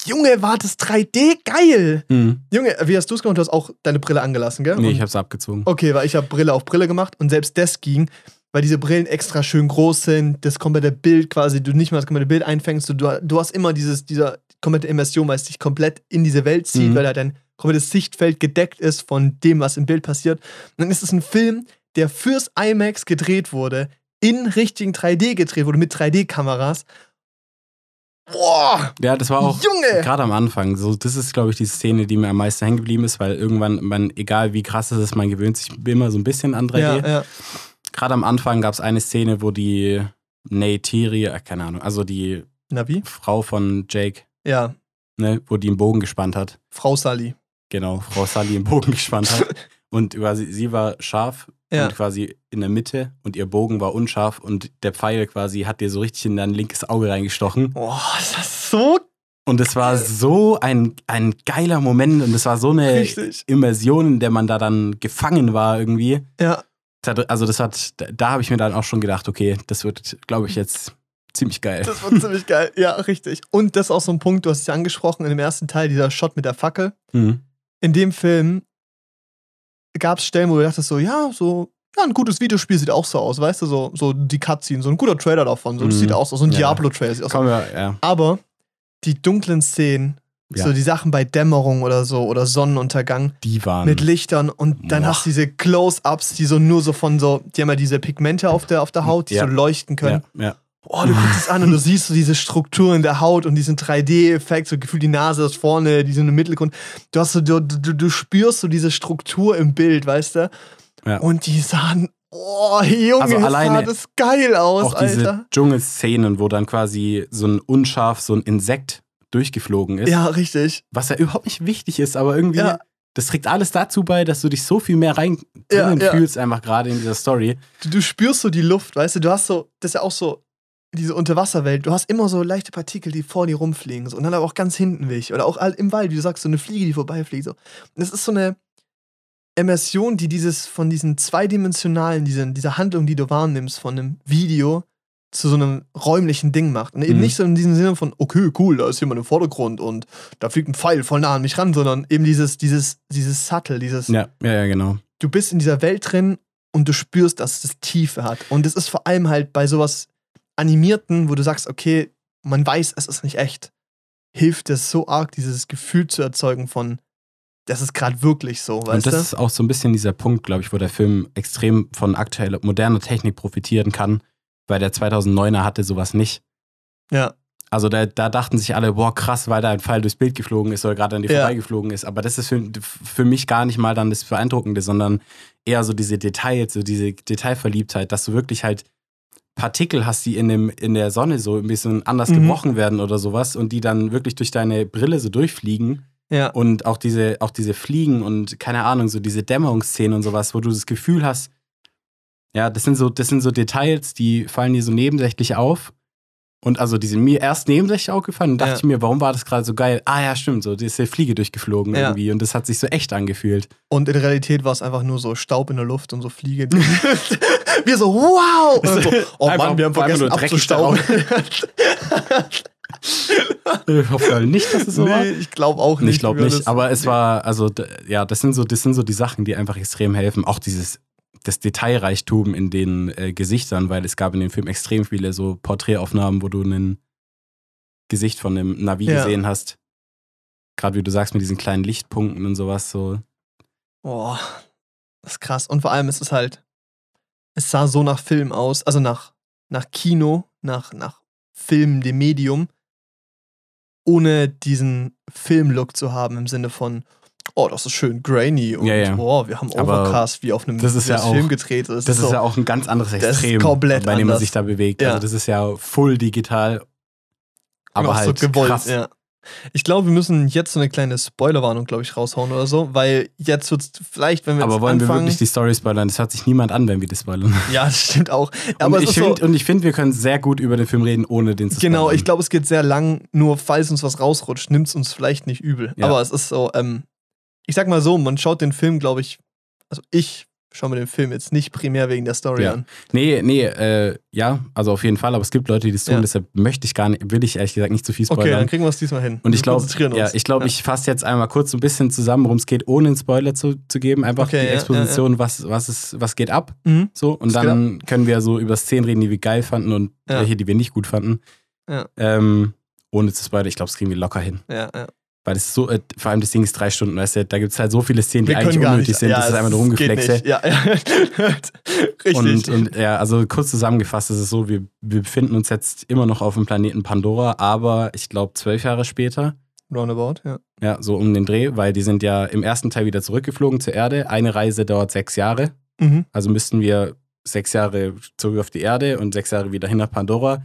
Junge, war das 3D geil! Hm. Junge, wie hast du es gemacht? Du hast auch deine Brille angelassen, gell? Nee, Und- ich hab's abgezogen. Okay, weil ich habe Brille auf Brille gemacht und selbst das ging, weil diese Brillen extra schön groß sind, das komplette Bild quasi, du nicht mal das komplette Bild einfängst, du, du hast immer dieses, dieser komplette Immersion, weil es dich komplett in diese Welt zieht, Mhm. weil halt dein komplettes Sichtfeld gedeckt ist von dem, was im Bild passiert. Und dann ist es ein Film, der fürs IMAX gedreht wurde, in richtigen 3D gedreht wurde, mit 3D-Kameras. Boah! Ja, das war auch Junge! gerade am Anfang. So, das ist, glaube ich, die Szene, die mir am meisten hängen geblieben ist, weil irgendwann, man, egal wie krass es ist, man gewöhnt sich immer so ein bisschen an 3D. Ja, ja. Gerade am Anfang gab es eine Szene, wo die Neytiri, äh, keine Ahnung, also die Na wie? Frau von Jake, Ja, ne, wo die einen Bogen gespannt hat. Frau Sally. Genau, Frau Sully einen Bogen gespannt hat. Und quasi, sie war scharf Ja. und quasi in der Mitte und ihr Bogen war unscharf und der Pfeil quasi hat dir so richtig in dein linkes Auge reingestochen. Boah, ist das so Und es war so ein, ein geiler Moment und es war so eine richtig. Immersion, in der man da dann gefangen war irgendwie. Ja, Also das hat, da, habe ich mir dann auch schon gedacht, okay, das wird, glaube ich, jetzt ziemlich geil. Das war ziemlich geil. Ja, richtig. Und das ist auch so ein Punkt, du hast es ja angesprochen in dem ersten Teil, dieser Shot mit der Fackel. Mhm. In dem Film gab es Stellen, wo du dachtest so, ja, so, ja, ein gutes Videospiel sieht auch so aus, weißt du, so, so die Cutscene, so ein guter Trailer davon, so, das Mhm. sieht aus, so ein Ja. Diablo-Trailer sieht aus. Kommen wir, ja. Aber die dunklen Szenen, Ja. so die Sachen bei Dämmerung oder so oder Sonnenuntergang Die waren. mit Lichtern und dann Boah. hast du diese Close-Ups, die so nur so von so, die haben ja diese Pigmente auf der, auf der Haut, die Ja. so leuchten können. ja, ja. Oh, du guckst es an und du siehst so diese Struktur in der Haut und diesen 3D-Effekt, so gefühlt die Nase ist vorne, die sind im Mittelgrund. Du hast so, du, du, du spürst so diese Struktur im Bild, weißt du? Ja. Und die sahen, oh, Junge, Also sah alleine das geil aus, Auch diese Alter. Dschungelszenen, wo dann quasi so ein unscharf, so ein Insekt durchgeflogen ist. Ja, richtig. Was ja überhaupt nicht wichtig ist, aber irgendwie, Ja. das trägt alles dazu bei, dass du dich so viel mehr rein Ja, ja. fühlst, einfach gerade in dieser Story. Du, du spürst so die Luft, weißt du? Du hast so, das ist ja auch so, diese Unterwasserwelt, du hast immer so leichte Partikel, die vor dir rumfliegen. So. Und dann aber auch ganz hinten weg. Oder auch im Wald, wie du sagst, so eine Fliege, die vorbeifliegt. So. Und das ist so eine Immersion, die dieses von diesen zweidimensionalen, diesen, dieser Handlung, die du wahrnimmst, von einem Video zu so einem räumlichen Ding macht. Und eben Mhm. nicht so in diesem Sinne von, okay, cool, da ist jemand im Vordergrund und da fliegt ein Pfeil voll nah an mich ran, sondern eben dieses, dieses, dieses Subtle, dieses, Ja, ja, ja, genau. du bist in dieser Welt drin und du spürst, dass es Tiefe hat. Und es ist vor allem halt bei sowas Animierten, wo du sagst, okay, man weiß, es ist nicht echt, hilft es so arg, dieses Gefühl zu erzeugen von, das ist gerade wirklich so, weißt Und das du? ist auch so ein bisschen dieser Punkt, glaube ich, wo der Film extrem von aktueller, moderner Technik profitieren kann, weil der 2009er hatte sowas nicht. Ja, Also da, da dachten sich alle, boah, krass, weil da ein Pfeil durchs Bild geflogen ist oder gerade an dir Ja. vorbeigeflogen ist. Aber das ist für, für mich gar nicht mal dann das Beeindruckende, sondern eher so diese Details, so diese Detailverliebtheit, dass du wirklich halt Partikel hast, die in, dem, in der Sonne so ein bisschen anders Mhm. gebrochen werden oder sowas und die dann wirklich durch deine Brille so durchfliegen. ja, Und auch diese, auch diese Fliegen und keine Ahnung, so diese Dämmerungsszenen und sowas, wo du das Gefühl hast, ja, das sind so, das sind so Details, die fallen dir so nebensächlich auf. Und also die sind mir erst nebensächlich aufgefallen und dachte Ja. ich mir, warum war das gerade so geil? Ah ja, stimmt, so, da ist die Fliege durchgeflogen Ja. irgendwie und das hat sich so echt angefühlt. Und in Realität war es einfach nur so Staub in der Luft und so Fliege. wir so, wow! Und so, oh Einfach- Mann, wir haben war vergessen abzustauben. Ich hoffe nicht, dass es so war. nee, ich glaube auch nicht. Ich glaube nicht, aber es war, also ja, das sind so, das sind so die Sachen, die einfach extrem helfen. Auch dieses, das Detailreichtum in den äh, Gesichtern, weil es gab in dem Film extrem viele so Porträtaufnahmen, wo du ein Gesicht von einem Navi Ja. gesehen hast. Gerade wie du sagst, mit diesen kleinen Lichtpunkten und sowas so. Boah, das ist krass. Und vor allem ist es halt, es sah so nach Film aus, also nach, nach Kino, nach, nach Film, dem Medium, ohne diesen Filmlook zu haben im Sinne von, oh, das ist schön grainy und Ja, ja. oh, wir haben Aber Overcast wie auf einem das ist ja auch- Film gedreht. Das, Das ist so, ja auch ein ganz anderes ist Extrem, komplett bei dem man anders. sich da bewegt. Ja. Also das ist ja full digital, aber auch halt so gewollt. krass. Ja. Ich glaube, wir müssen jetzt so eine kleine Spoilerwarnung, glaube ich, raushauen oder so, weil jetzt wird es vielleicht, wenn wir Aber wollen wir anfangen, wirklich die Story spoilern? Das hört sich niemand an, wenn wir das spoilern. Ja, das stimmt auch. Aber und, ich ist so, find, und ich finde, wir können sehr gut über den Film reden, ohne den zu spoilern. Genau, ich glaube, es geht sehr lang, nur falls uns was rausrutscht, nimmt es uns vielleicht nicht übel. Ja. Aber es ist so, ähm, ich sag mal so, man schaut den Film, glaube ich, also ich schaue mir den Film jetzt nicht primär wegen der Story Ja. an. Nee, nee, äh, ja, also auf jeden Fall, aber es gibt Leute, die das tun, Ja. deshalb möchte ich gar nicht, will ich ehrlich gesagt nicht zu viel Okay, spoilern. dann kriegen wir es diesmal hin. und Wir ich glaube, konzentrieren uns. ja, ich, glaube, Ja. ich fasse jetzt einmal kurz so ein bisschen zusammen, worum es geht, ohne einen Spoiler zu, zu geben. Einfach Okay, die Exposition, Was, was, ist, was geht ab. Mhm. So, und geht dann können wir so über Szenen reden, die wir geil fanden und welche, die wir nicht gut fanden. Ähm, ohne zu spoilern, ich glaube, das kriegen wir locker hin. Ja, ja. Weil ist so, äh, vor allem das Ding ist drei Stunden, weißt du, da gibt es halt so viele Szenen, die Wir eigentlich unnötig nicht. sind. ja, das ist es einfach nur Rumgeflexe. Ja, ja. Richtig. Und, und ja, also kurz zusammengefasst ist es so, wir, wir befinden uns jetzt immer noch auf dem Planeten Pandora, aber ich glaube zwölf Jahre später, Roundabout, ja. ja, so um den Dreh, weil die sind ja im ersten Teil wieder zurückgeflogen zur Erde. Eine Reise dauert sechs Jahre, Mhm. also müssten wir sechs Jahre zurück auf die Erde und sechs Jahre wieder hin nach Pandora.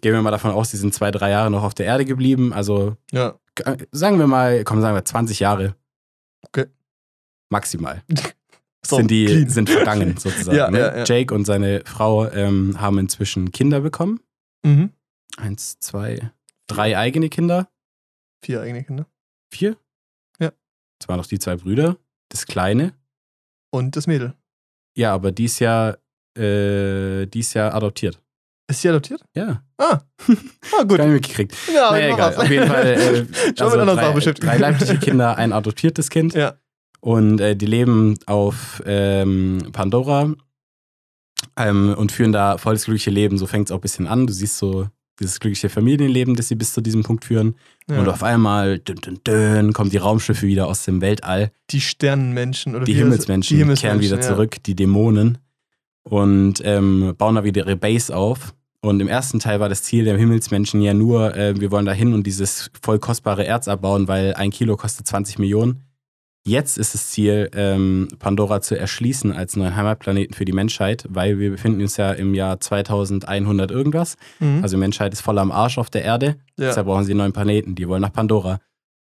Gehen wir mal davon aus, die sind zwei, drei Jahre noch auf der Erde geblieben. Also Ja. äh, sagen wir mal, komm, sagen wir 20 Jahre. Okay. Maximal. So, sind die clean. sind vergangen sozusagen. Ja, ne? ja, ja. Jake und seine Frau ähm, haben inzwischen Kinder bekommen. Mhm. Eins, zwei, drei eigene Kinder. Vier eigene Kinder. Vier? Ja. Das waren noch die zwei Brüder. Das Kleine. Und das Mädel. Ja, aber die ist ja, äh, die ist ja adoptiert. Ist sie adoptiert? Ja. Ah. Ah, gut. Gar nicht mitgekriegt. Ja, naja, egal. was. Auf jeden Fall. Äh, mit also Sachen drei, beschäftigt. drei leibliche Kinder, ein adoptiertes Kind. Ja. Und äh, die leben auf ähm, Pandora ähm, und führen da voll das glückliche Leben. So fängt es auch ein bisschen an. Du siehst so dieses glückliche Familienleben, das sie bis zu diesem Punkt führen. ja. Und auf einmal dün, dün, dün, kommen die Raumschiffe wieder aus dem Weltall. die Sternenmenschen oder Die Himmelsmenschen, die kehren wieder ja. zurück, die Dämonen. Und ähm, bauen da wieder ihre Base auf. Und im ersten Teil war das Ziel der Himmelsmenschen ja nur, äh, wir wollen da hin und dieses voll kostbare Erz abbauen, weil ein Kilo kostet 20 Millionen. Jetzt ist das Ziel, ähm, Pandora zu erschließen als neuen Heimatplaneten für die Menschheit, weil wir befinden uns ja im Jahr 2100 irgendwas. Mhm. Also die Menschheit ist voll am Arsch auf der Erde. ja. Deshalb brauchen sie einen neuen Planeten. Die wollen nach Pandora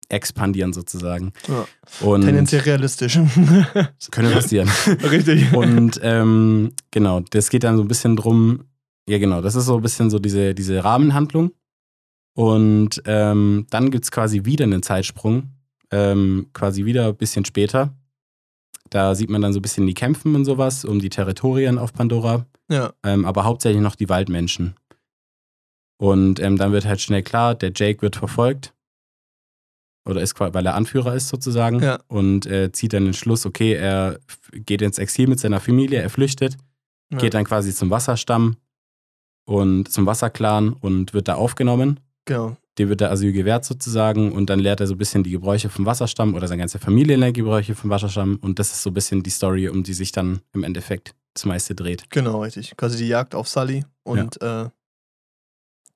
expandieren sozusagen. Ja. Und Tendenziell realistisch. könnte passieren. Richtig. Und ähm, genau, das geht dann so ein bisschen drum, ja genau, das ist so ein bisschen so diese, diese Rahmenhandlung. Und ähm, dann gibt es quasi wieder einen Zeitsprung, ähm, quasi wieder ein bisschen später. Da sieht man dann so ein bisschen die Kämpfen und sowas um die Territorien auf Pandora, ja. ähm, aber hauptsächlich noch die Waldmenschen. Und ähm, dann wird halt schnell klar, der Jake wird verfolgt. Oder ist quasi, weil er Anführer ist sozusagen. Ja. Und äh, zieht dann den Schluss, okay, er geht ins Exil mit seiner Familie, er flüchtet, Ja. geht dann quasi zum Wasserstamm und zum Wasserclan und wird da aufgenommen. Genau. Dem wird der Asyl gewährt sozusagen und dann lehrt er so ein bisschen die Gebräuche vom Wasserstamm oder seine ganze Familie lernt die Gebräuche vom Wasserstamm und das ist so ein bisschen die Story, um die sich dann im Endeffekt das meiste dreht. Genau, richtig. Quasi die Jagd auf Sully und äh,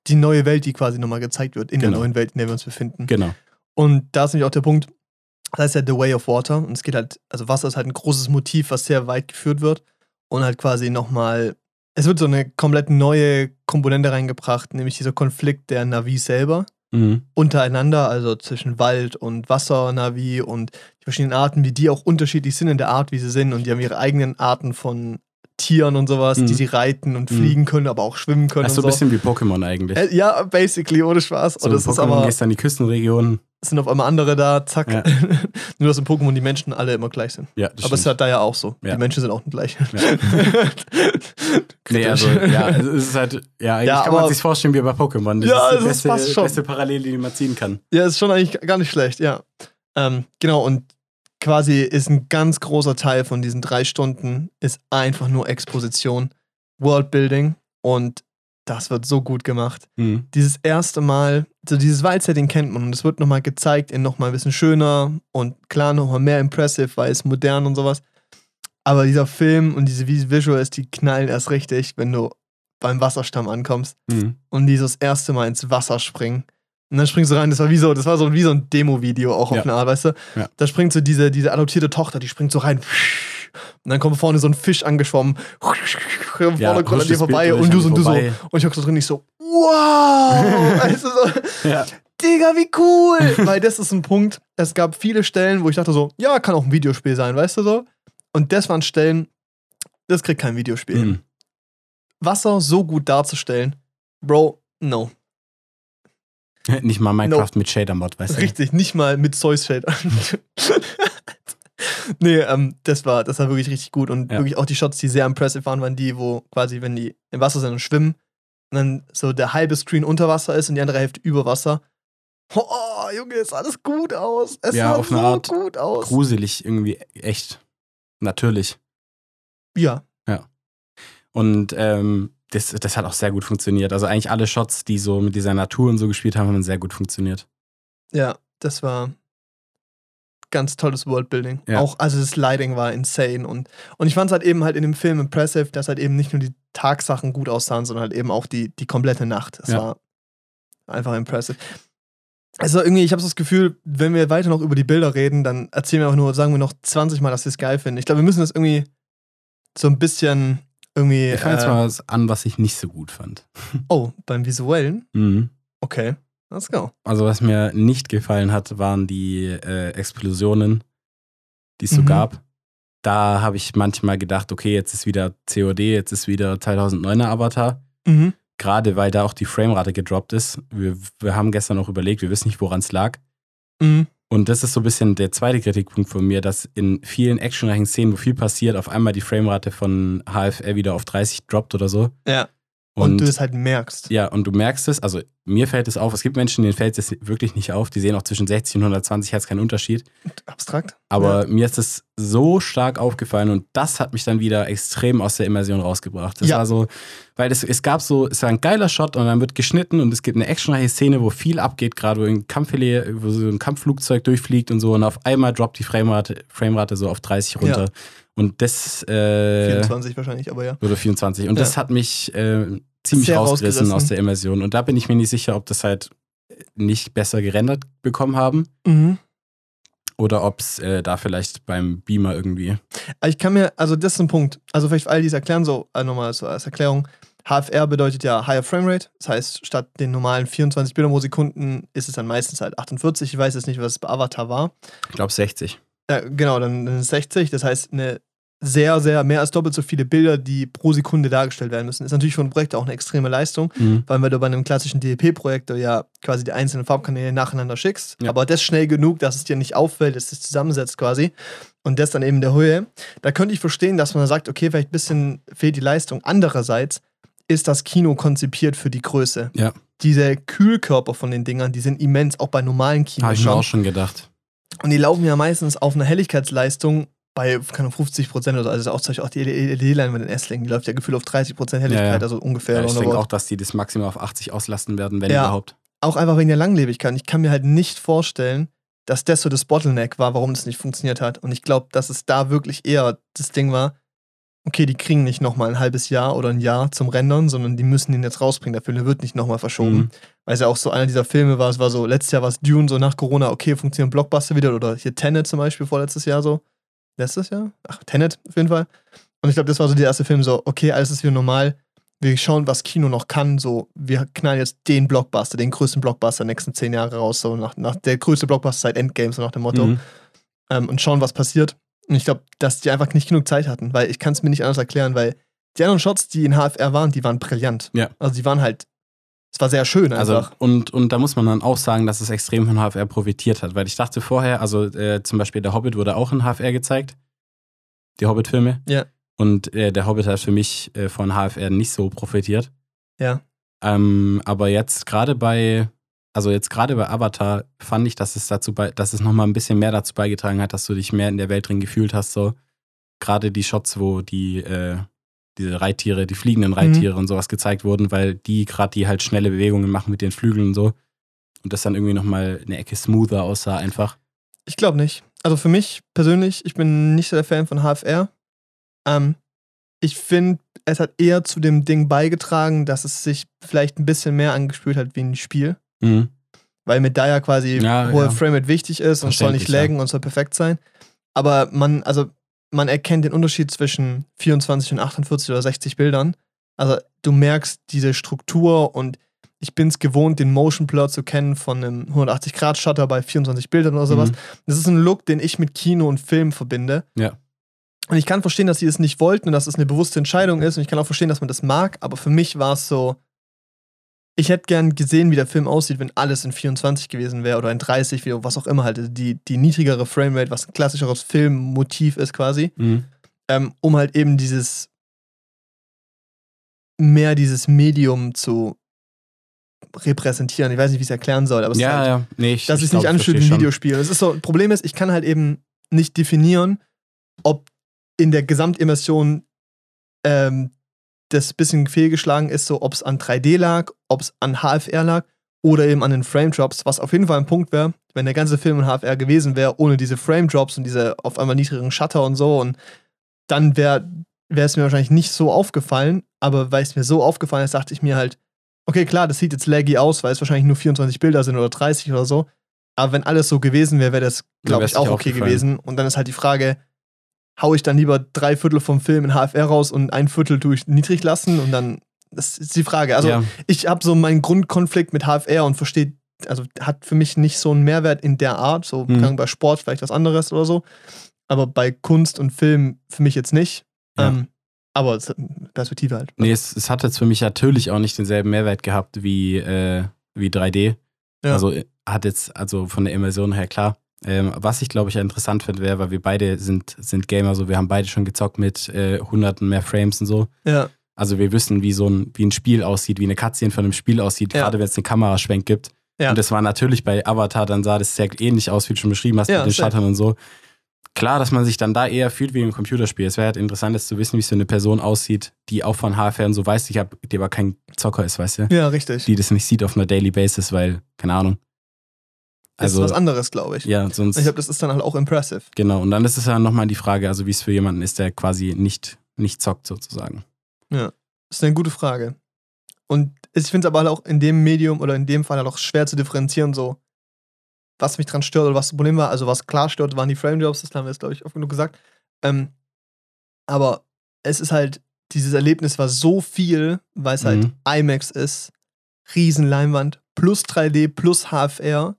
die neue Welt, die quasi nochmal gezeigt wird in Genau. der neuen Welt, in der wir uns befinden. Genau. Und da ist nämlich auch der Punkt, das heißt ja The Way of Water. Und es geht halt, also Wasser ist halt ein großes Motiv, was sehr weit geführt wird. Und halt quasi nochmal, es wird so eine komplett neue Komponente reingebracht, nämlich dieser Konflikt der Navi selber Mhm. untereinander, also zwischen Wald und Wasser-Navi und die verschiedenen Arten, wie die auch unterschiedlich sind in der Art, wie sie sind. Und die haben ihre eigenen Arten von Tieren und sowas, Mhm. die sie reiten und Mhm. fliegen können, aber auch schwimmen können. Das ist so ein so. bisschen wie Pokémon eigentlich. Äh, ja, basically, ohne Spaß. so und das in ist Pokémon aber, in die Küstenregion. Sind auf einmal andere da, zack. Ja. Nur, dass in Pokémon die Menschen alle immer gleich sind. Ja, aber es ist halt da ja auch so. Ja. Die Menschen sind auch gleich. Nee, also, ja, also es ist halt, ja, eigentlich Ja, kann man sich vorstellen wie bei Pokémon. Das Ja, ist die das beste, passt schon. beste Parallele, die man ziehen kann. Ja, ist schon eigentlich gar nicht schlecht, ja. Ähm, genau, und quasi ist ein ganz großer Teil von diesen drei Stunden ist einfach nur Exposition, Worldbuilding und das wird so gut gemacht. Mhm. Dieses erste Mal, so dieses Waldsetting kennt man und es wird nochmal gezeigt in nochmal ein bisschen schöner und klar nochmal mehr impressive, weil es modern und sowas. Aber dieser Film und diese Vis- Visuals, die knallen erst richtig, wenn du beim Wasserstamm ankommst Mhm. und die so das erste Mal ins Wasser springen. Und dann springst du rein, das war wie so, das war so wie so ein Demo-Video auch auf Ja. eine Art, weißt du? Ja. Da springt so diese, diese adoptierte Tochter, die springt so rein. Und dann kommt vorne so ein Fisch angeschwommen. Vorne Ja, kommt an dir vorbei Bild und du so und du so. Und ich hock so drin, ich so, wow! du so, Ja. Digga, wie cool! Weil das ist ein Punkt, es gab viele Stellen, wo ich dachte so, ja, kann auch ein Videospiel sein, weißt du so? Und das waren Stellen, das kriegt kein Videospiel. Mhm. Wasser so gut darzustellen, Bro, no. Nicht mal Minecraft mit Shader-Mod, weißt du? Richtig, nicht mal mit Zeus Shade. nee, ähm, das war, das war wirklich richtig gut. Und Ja. wirklich auch die Shots, die sehr impressive waren, waren die, wo quasi, wenn die im Wasser sind und schwimmen, und dann so der halbe Screen unter Wasser ist und die andere Hälfte über Wasser. Oh, Junge, ist alles gut aus. Es Ja, sah auf eine so Art gut aus. Gruselig, irgendwie echt. Natürlich. Ja, Und ähm, das, das hat auch sehr gut funktioniert. Also eigentlich alle Shots, die so mit dieser Natur und so gespielt haben, haben sehr gut funktioniert. ja, das war ganz tolles Worldbuilding. Ja. Auch, also das Lighting war insane. Und, und ich fand es halt eben halt in dem Film impressive, dass halt eben nicht nur die Tagsachen gut aussahen, sondern halt eben auch die, die komplette Nacht. Es Ja. war einfach impressive. Also irgendwie, ich habe so das Gefühl, wenn wir weiter noch über die Bilder reden, dann erzählen wir auch nur, sagen wir noch 20 Mal, dass wir es geil finden. Ich glaube, wir müssen das irgendwie so ein bisschen irgendwie. Ich fange jetzt äh, mal was an, was ich nicht so gut fand. oh, beim Visuellen? Mhm. Okay, let's go. Also was mir nicht gefallen hat, waren die äh, Explosionen, die es so Mhm. gab. Da habe ich manchmal gedacht, okay, jetzt ist wieder COD, jetzt ist wieder 2009er Avatar. Mhm. Gerade weil da auch die Framerate gedroppt ist. Wir, wir haben gestern auch überlegt, wir wissen nicht, woran es lag. Mhm. Und das ist so ein bisschen der zweite Kritikpunkt von mir, dass in vielen actionreichen Szenen, wo viel passiert, auf einmal die Framerate von HFR wieder auf 30 droppt oder so. Ja. Und, du es halt merkst. Ja, und du merkst es, also mir fällt es auf, es gibt Menschen, denen fällt es wirklich nicht auf, die sehen auch zwischen 60 und 120 Hertz keinen Unterschied. Abstrakt. Aber mir ist es so stark aufgefallen und das hat mich dann wieder extrem aus der Immersion rausgebracht. Das Ja. war so, weil es, es gab so, es war ein geiler Shot und dann wird geschnitten und es gibt eine actionreiche Szene, wo viel abgeht, gerade wo ein wo so ein Kampfflugzeug durchfliegt und so und auf einmal droppt die Framerate, Framerate so auf 30 runter. Und das, äh, 24 wahrscheinlich, aber ja. oder 24. Und Ja. das hat mich äh, ziemlich Sehr rausgerissen aus der Immersion. Und da bin ich mir nicht sicher, ob das halt nicht besser gerendert bekommen haben Mhm. oder ob es äh, da vielleicht beim Beamer irgendwie. Ich kann mir, also das ist ein Punkt. Also vielleicht für all dies erklären, so äh, nochmal so als Erklärung. HFR bedeutet ja Higher Framerate. Das heißt, statt den normalen 24 Bilder pro Sekunden ist es dann meistens halt 48. Ich weiß jetzt nicht, was es bei Avatar war. Ich glaube 60. Ja, genau, dann dann ist es 60. Das heißt, eine sehr, sehr, mehr als doppelt so viele Bilder, die pro Sekunde dargestellt werden müssen. Ist natürlich für ein Projekt auch eine extreme Leistung, Mhm. weil du bei einem klassischen DEP-Projektor ja quasi die einzelnen Farbkanäle nacheinander schickst. Ja. Aber das schnell genug, dass es dir nicht auffällt, dass es zusammensetzt quasi. Und das dann eben der Höhe. Da könnte ich verstehen, dass man sagt, okay, vielleicht ein bisschen fehlt die Leistung. Andererseits ist das Kino konzipiert für die Größe. Ja. Diese Kühlkörper von den Dingern, die sind immens, auch bei normalen Kinos. Habe ich mir auch schon gedacht. Und die laufen ja meistens auf einer Helligkeitsleistung bei keine 50 Prozent oder so. Also auch, zum Beispiel auch die LED-Leinwand in Esslingen, die läuft ja gefühlt auf 30 Prozent Helligkeit, Ja, ja. also ungefähr. Ja, ich denke auch, dass die das maximal auf 80 auslasten werden, wenn Ja. überhaupt. auch einfach wegen der Langlebigkeit. Ich kann mir halt nicht vorstellen, dass das so das Bottleneck war, warum das nicht funktioniert hat. Und ich glaube, dass es da wirklich eher das Ding war, okay, die kriegen nicht nochmal ein halbes Jahr oder ein Jahr zum Rendern, sondern die müssen ihn jetzt rausbringen. Der Film wird nicht nochmal verschoben. Mhm. Weil es ja auch so einer dieser Filme war, es war so, letztes Jahr war es Dune, so nach Corona, okay, funktionieren Blockbuster wieder. Oder hier Tenet zum Beispiel, vorletztes Jahr so. Letztes Jahr? Ach, Tenet auf jeden Fall. Und ich glaube, das war so der erste Film, so, okay, alles ist wieder normal. Wir schauen, was Kino noch kann. So, wir knallen jetzt den Blockbuster, den größten Blockbuster der nächsten zehn Jahre raus. So, nach, nach der größte Blockbuster seit Endgame, so nach dem Motto. Mhm. Ähm, und schauen, was passiert. Und ich glaube, dass die einfach nicht genug Zeit hatten, weil ich kann es mir nicht anders erklären, weil die anderen Shots, die in HFR waren, die waren brillant. Ja. Also die waren halt, es war sehr schön Also, einfach. und, und da muss man dann auch sagen, dass es extrem von HFR profitiert hat, weil ich dachte vorher, also äh, zum Beispiel der Hobbit wurde auch in HFR gezeigt, die Hobbit-Filme. Ja. Und äh, der Hobbit hat für mich äh, von HFR nicht so profitiert. Ja. Ähm, aber jetzt gerade bei, also jetzt gerade bei Avatar fand ich, dass es dazu bei, dass es nochmal ein bisschen mehr dazu beigetragen hat, dass du dich mehr in der Welt drin gefühlt hast. So gerade die Shots, wo die äh, diese Reittiere, die fliegenden Reittiere und sowas gezeigt wurden, weil die gerade die halt schnelle Bewegungen machen mit den Flügeln und so. Und das dann irgendwie nochmal eine Ecke smoother aussah einfach. Ich glaube nicht. Also für mich persönlich, ich bin nicht so der Fan von HFR. Ähm, ich finde, es hat eher zu dem Ding beigetragen, dass es sich vielleicht ein bisschen mehr angespielt hat wie ein Spiel. Mhm. Weil mit da ja quasi Ja, hohe ja. Framerate wichtig ist und soll nicht Verständlich, ja. laggen und soll perfekt sein. Aber man, also man erkennt den Unterschied zwischen 24 und 48 oder 60 Bildern. Also du merkst diese Struktur und ich bin es gewohnt, den Motion Blur zu kennen von einem 180-Grad-Shutter bei 24 Bildern oder sowas. Mhm. Das ist ein Look, den ich mit Kino und Film verbinde. Ja. Und ich kann verstehen, dass sie es nicht wollten und dass es eine bewusste Entscheidung ist. Und ich kann auch verstehen, dass man das mag. Aber für mich war es so, ich hätte gern gesehen, wie der Film aussieht, wenn alles in 24 gewesen wäre oder in 30, wie, was auch immer halt. Die, die niedrigere Framerate, was ein klassischeres Filmmotiv ist quasi. Mhm. Ähm, um halt eben dieses mehr dieses Medium zu repräsentieren. Ich weiß nicht, wie ich es erklären soll, aber es ist Ja, halt, ja. Nee, ich, dass ich es nicht anfühlt wie ein. Videospiel. Das ist so, Problem ist, ich kann halt eben nicht definieren, ob in der Gesamtimmersion ähm, das bisschen fehlgeschlagen ist, so ob es an 3D lag, ob es an HFR lag oder eben an den Frame Drops, was auf jeden Fall ein Punkt wäre, wenn der ganze Film in HFR gewesen wäre, ohne diese Frame Drops und diese auf einmal niedrigen Shutter und so und dann wäre es mir wahrscheinlich nicht so aufgefallen, aber weil es mir so aufgefallen ist, dachte ich mir halt, okay, klar, das sieht jetzt laggy aus, weil es wahrscheinlich nur 24 Bilder sind oder 30 oder so. Aber wenn alles so gewesen wäre, wäre das, glaube ich, auch okay aufgefallen. gewesen. Und dann ist halt die Frage, hau ich dann lieber drei Viertel vom Film in HFR raus und ein Viertel tue ich niedrig lassen und dann, das ist die Frage. Also ja. ich habe so meinen Grundkonflikt mit HFR und verstehe, also hat für mich nicht so einen Mehrwert in der Art. So Mhm. bei Sport vielleicht was anderes oder so. Aber bei Kunst und Film für mich jetzt nicht. Ja. Ähm, aber es hat eine Perspektive halt. Nee, es, es hat jetzt für mich natürlich auch nicht denselben Mehrwert gehabt wie, äh, wie 3D. Ja. Also äh, hat jetzt, also von der Immersion her klar. Ähm, was ich glaube ich interessant finde, wäre, weil wir beide sind, sind Gamer, so wir haben beide schon gezockt mit äh, hunderten mehr Frames und so. Ja, Also wir wissen, wie so ein, wie ein Spiel aussieht, wie eine Cutscene von einem Spiel aussieht, Ja. gerade wenn es einen Kameraschwenk gibt. Ja. Und das war natürlich bei Avatar, dann sah das sehr ähnlich aus, wie du schon beschrieben hast, Ja, mit den safe. Shuttern und so. Klar, dass man sich dann da eher fühlt wie im Computerspiel. Es wäre halt interessant, das zu wissen, wie so eine Person aussieht, die auch von HFR und so weiß, ich hab, die aber kein Zocker ist, weißt du? ja, richtig. Die das nicht sieht auf einer Daily Basis, weil, keine Ahnung. Also, ist was anderes, glaube ich. ja, sonst, Ich glaube, das ist dann halt auch impressive. genau. Und dann ist es ja nochmal die Frage, also wie es für jemanden ist, der quasi nicht, nicht zockt, sozusagen. Das ist eine gute Frage. Und ich finde es aber halt auch in dem Medium oder in dem Fall halt auch schwer zu differenzieren, so was mich dran stört oder was das Problem war. Also was klar stört, waren die Frame Drops, das haben wir jetzt, glaube ich, oft genug gesagt. Ähm, aber es ist halt, dieses Erlebnis war so viel, weil es halt Mhm. IMAX ist, Riesenleinwand, plus 3D, plus HFR,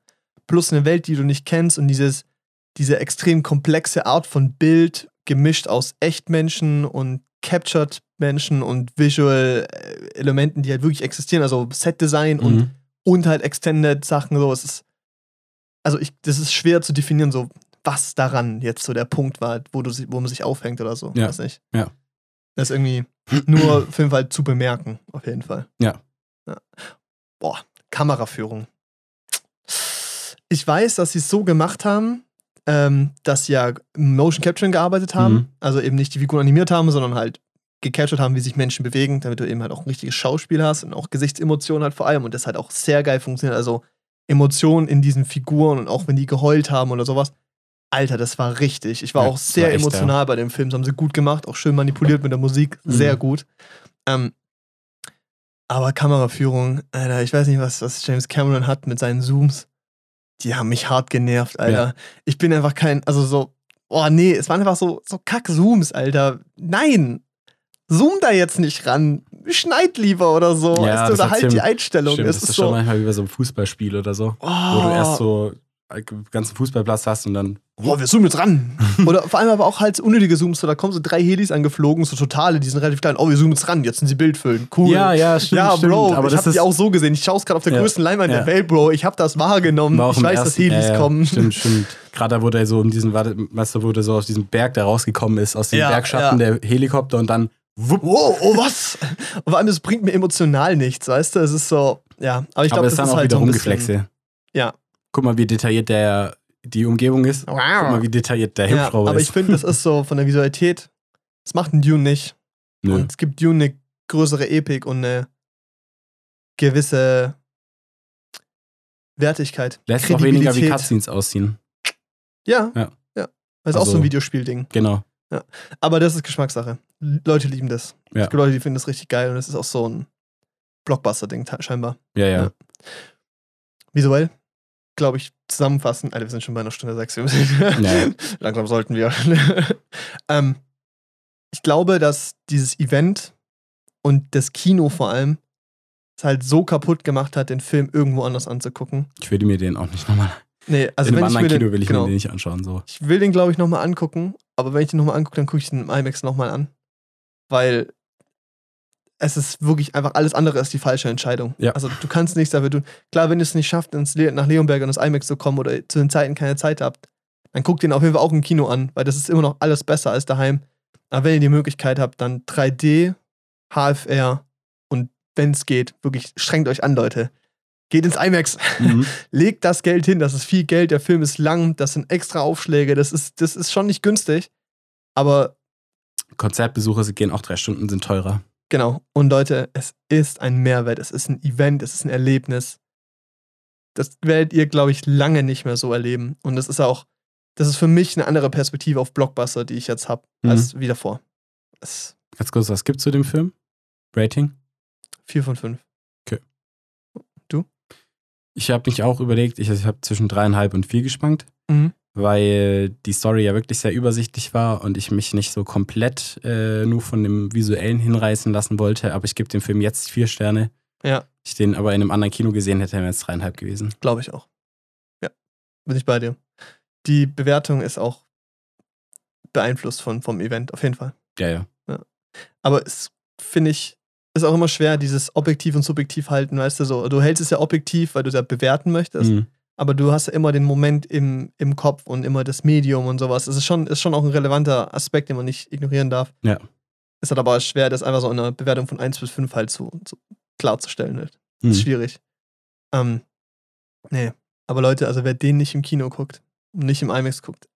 plus eine Welt, die du nicht kennst und dieses, diese extrem komplexe Art von Bild, gemischt aus Echtmenschen und Captured Menschen und Visual äh, Elementen, die halt wirklich existieren, also Set Design und, Mhm. und halt Extended Sachen, so. Es ist, also ich, das ist schwer zu definieren, so, was daran jetzt so der Punkt war, wo, du, wo man sich aufhängt oder so. Ja. Weiß nicht. Ja. Das ist irgendwie nur auf jeden Fall zu bemerken, auf jeden Fall. Ja. ja. Boah, Kameraführung. Ich weiß, dass sie es so gemacht haben, ähm, dass sie ja Motion Capturing gearbeitet haben. Mhm. Also eben nicht die Figuren animiert haben, sondern halt gecaptured haben, wie sich Menschen bewegen, damit du eben halt auch ein richtiges Schauspiel hast und auch Gesichtsemotionen halt vor allem und das halt auch sehr geil funktioniert. Also Emotionen in diesen Figuren und auch wenn die geheult haben oder sowas. Alter, das war richtig. Ich war Ja, auch sehr war echt, emotional bei dem Film. Das haben sie gut gemacht, auch schön manipuliert mit der Musik. Sehr Mhm. gut. Ähm, aber Kameraführung, Alter, ich weiß nicht, was, was James Cameron hat mit seinen Zooms. Die haben mich hart genervt, Alter. Ich bin einfach kein, also so, oh nee, es waren einfach so, so Kack-Zooms, Alter. Nein! Zoom da jetzt nicht ran. Schneid lieber oder so. Ja, weißt du, das oder halt die Einstellung. Stimmt, es das ist ist schon so, manchmal wie bei so einem Fußballspiel oder so, oh, wo du erst so einen ganzen Fußballplatz hast und dann. oh, wir zoomen jetzt ran. oder vor allem aber auch halt unnötige Zooms. So, da kommen so drei Helis angeflogen, so totale, die sind relativ klein. Oh, wir zoomen jetzt ran, jetzt sind sie bildfüllen. Cool. Ja, ja, stimmt. ja, stimmt. Bro, aber ich das hab ist die auch so gesehen. Ich schaue es gerade auf der Ja, größten Leinwand ja. der Welt, Bro. Ich habe das wahrgenommen. Ich weiß, dass ersten- Helis ja, ja, kommen. Stimmt, stimmt. Gerade da, wo der so um diesen, warte, weißt du, wo der so aus diesem Berg da rausgekommen ist, aus dem Ja, Bergschatten, der Helikopter und dann wupp. Wow, oh was? Und vor allem, das bringt mir emotional nichts, weißt du? Es ist so, ja. Aber ich glaube, es das ist dann auch halt wieder so ein bisschen, Rumgeflexe. Ja. Guck mal, wie detailliert der die Umgebung ist. Guck mal, wie detailliert der Ja, Hubschrauber aber ist. ich finde, das ist so von der Visualität, das macht ein Dune nicht. Nö. Und es gibt Dune eine größere Epik und eine gewisse Wertigkeit. Lässt auch weniger wie. Cutscenes aussehen. Ja. Ja. ja. Das ist auch so Also- ein Videospielding. Genau. Aber das ist Geschmackssache. Leute lieben das. Ja. Es gibt Leute, die finden das richtig geil und es ist auch so ein Blockbuster-Ding scheinbar. Ja, ja. Ja. Visuell, glaube ich, zusammenfassen. Alter, wir sind schon bei einer Stunde sechs. Ja. Langsam sollten wir. ähm, ich glaube, dass dieses Event und das Kino vor allem es halt so kaputt gemacht hat, den Film irgendwo anders anzugucken. Ich würde mir den auch nicht nochmal. Nee, also in wenn einem anderen mir den, Kino will ich genau, mir den nicht anschauen. So. ich will den, glaube ich, nochmal angucken, aber wenn ich den nochmal angucke, dann gucke ich den im IMAX nochmal an. Weil es ist wirklich einfach alles andere als die falsche Entscheidung. Ja. Also du kannst nichts dafür tun. Klar, wenn ihr es nicht schafft, ins Le nach Leonberg und ins IMAX zu kommen oder zu den Zeiten keine Zeit habt, dann guckt den auf jeden Fall auch im Kino an, weil das ist immer noch alles besser als daheim. Aber wenn ihr die Möglichkeit habt, dann 3D, HFR und wenn es geht, wirklich strengt euch an, Leute. Geht ins IMAX. Mhm. Legt das Geld hin, das ist viel Geld, der Film ist lang, das sind extra Aufschläge, das ist, das ist schon nicht günstig. Aber Konzertbesuche sie gehen auch drei Stunden, sind teurer. Genau, und Leute, es ist ein Mehrwert, es ist ein Event, es ist ein Erlebnis. Das werdet ihr, glaube ich, lange nicht mehr so erleben. Und das ist auch, das ist für mich eine andere Perspektive auf Blockbuster, die ich jetzt habe, Mhm. als wie davor. Es Ganz kurz, was gibt's zu dem Film? Rating? 4 von 5. Ich habe mich auch überlegt, ich, ich habe zwischen dreieinhalb und vier geschwankt, Mhm. Weil die Story ja wirklich sehr übersichtlich war und ich mich nicht so komplett äh, nur von dem Visuellen hinreißen lassen wollte. Aber ich gebe dem Film jetzt vier Sterne. Ja, Ich den aber in einem anderen Kino gesehen hätte, wäre es dreieinhalb gewesen. glaube ich auch. Ja, bin ich bei dir. Die Bewertung ist auch beeinflusst von, vom Event, auf jeden Fall. Ja, ja. Aber es finde ich, ist auch immer schwer, dieses objektiv und subjektiv halten, weißt du so. Du hältst es ja objektiv, weil du es ja bewerten möchtest, Mhm. Aber du hast ja immer den Moment im, im Kopf und immer das Medium und sowas. Das ist schon, ist schon auch ein relevanter Aspekt, den man nicht ignorieren darf. Ja. Ist halt aber schwer, das einfach so in einer Bewertung von 1 bis 5 halt so, so klarzustellen. Halt. Mhm. Ist schwierig. Ähm, nee. Aber Leute, also wer den nicht im Kino guckt und nicht im IMAX guckt,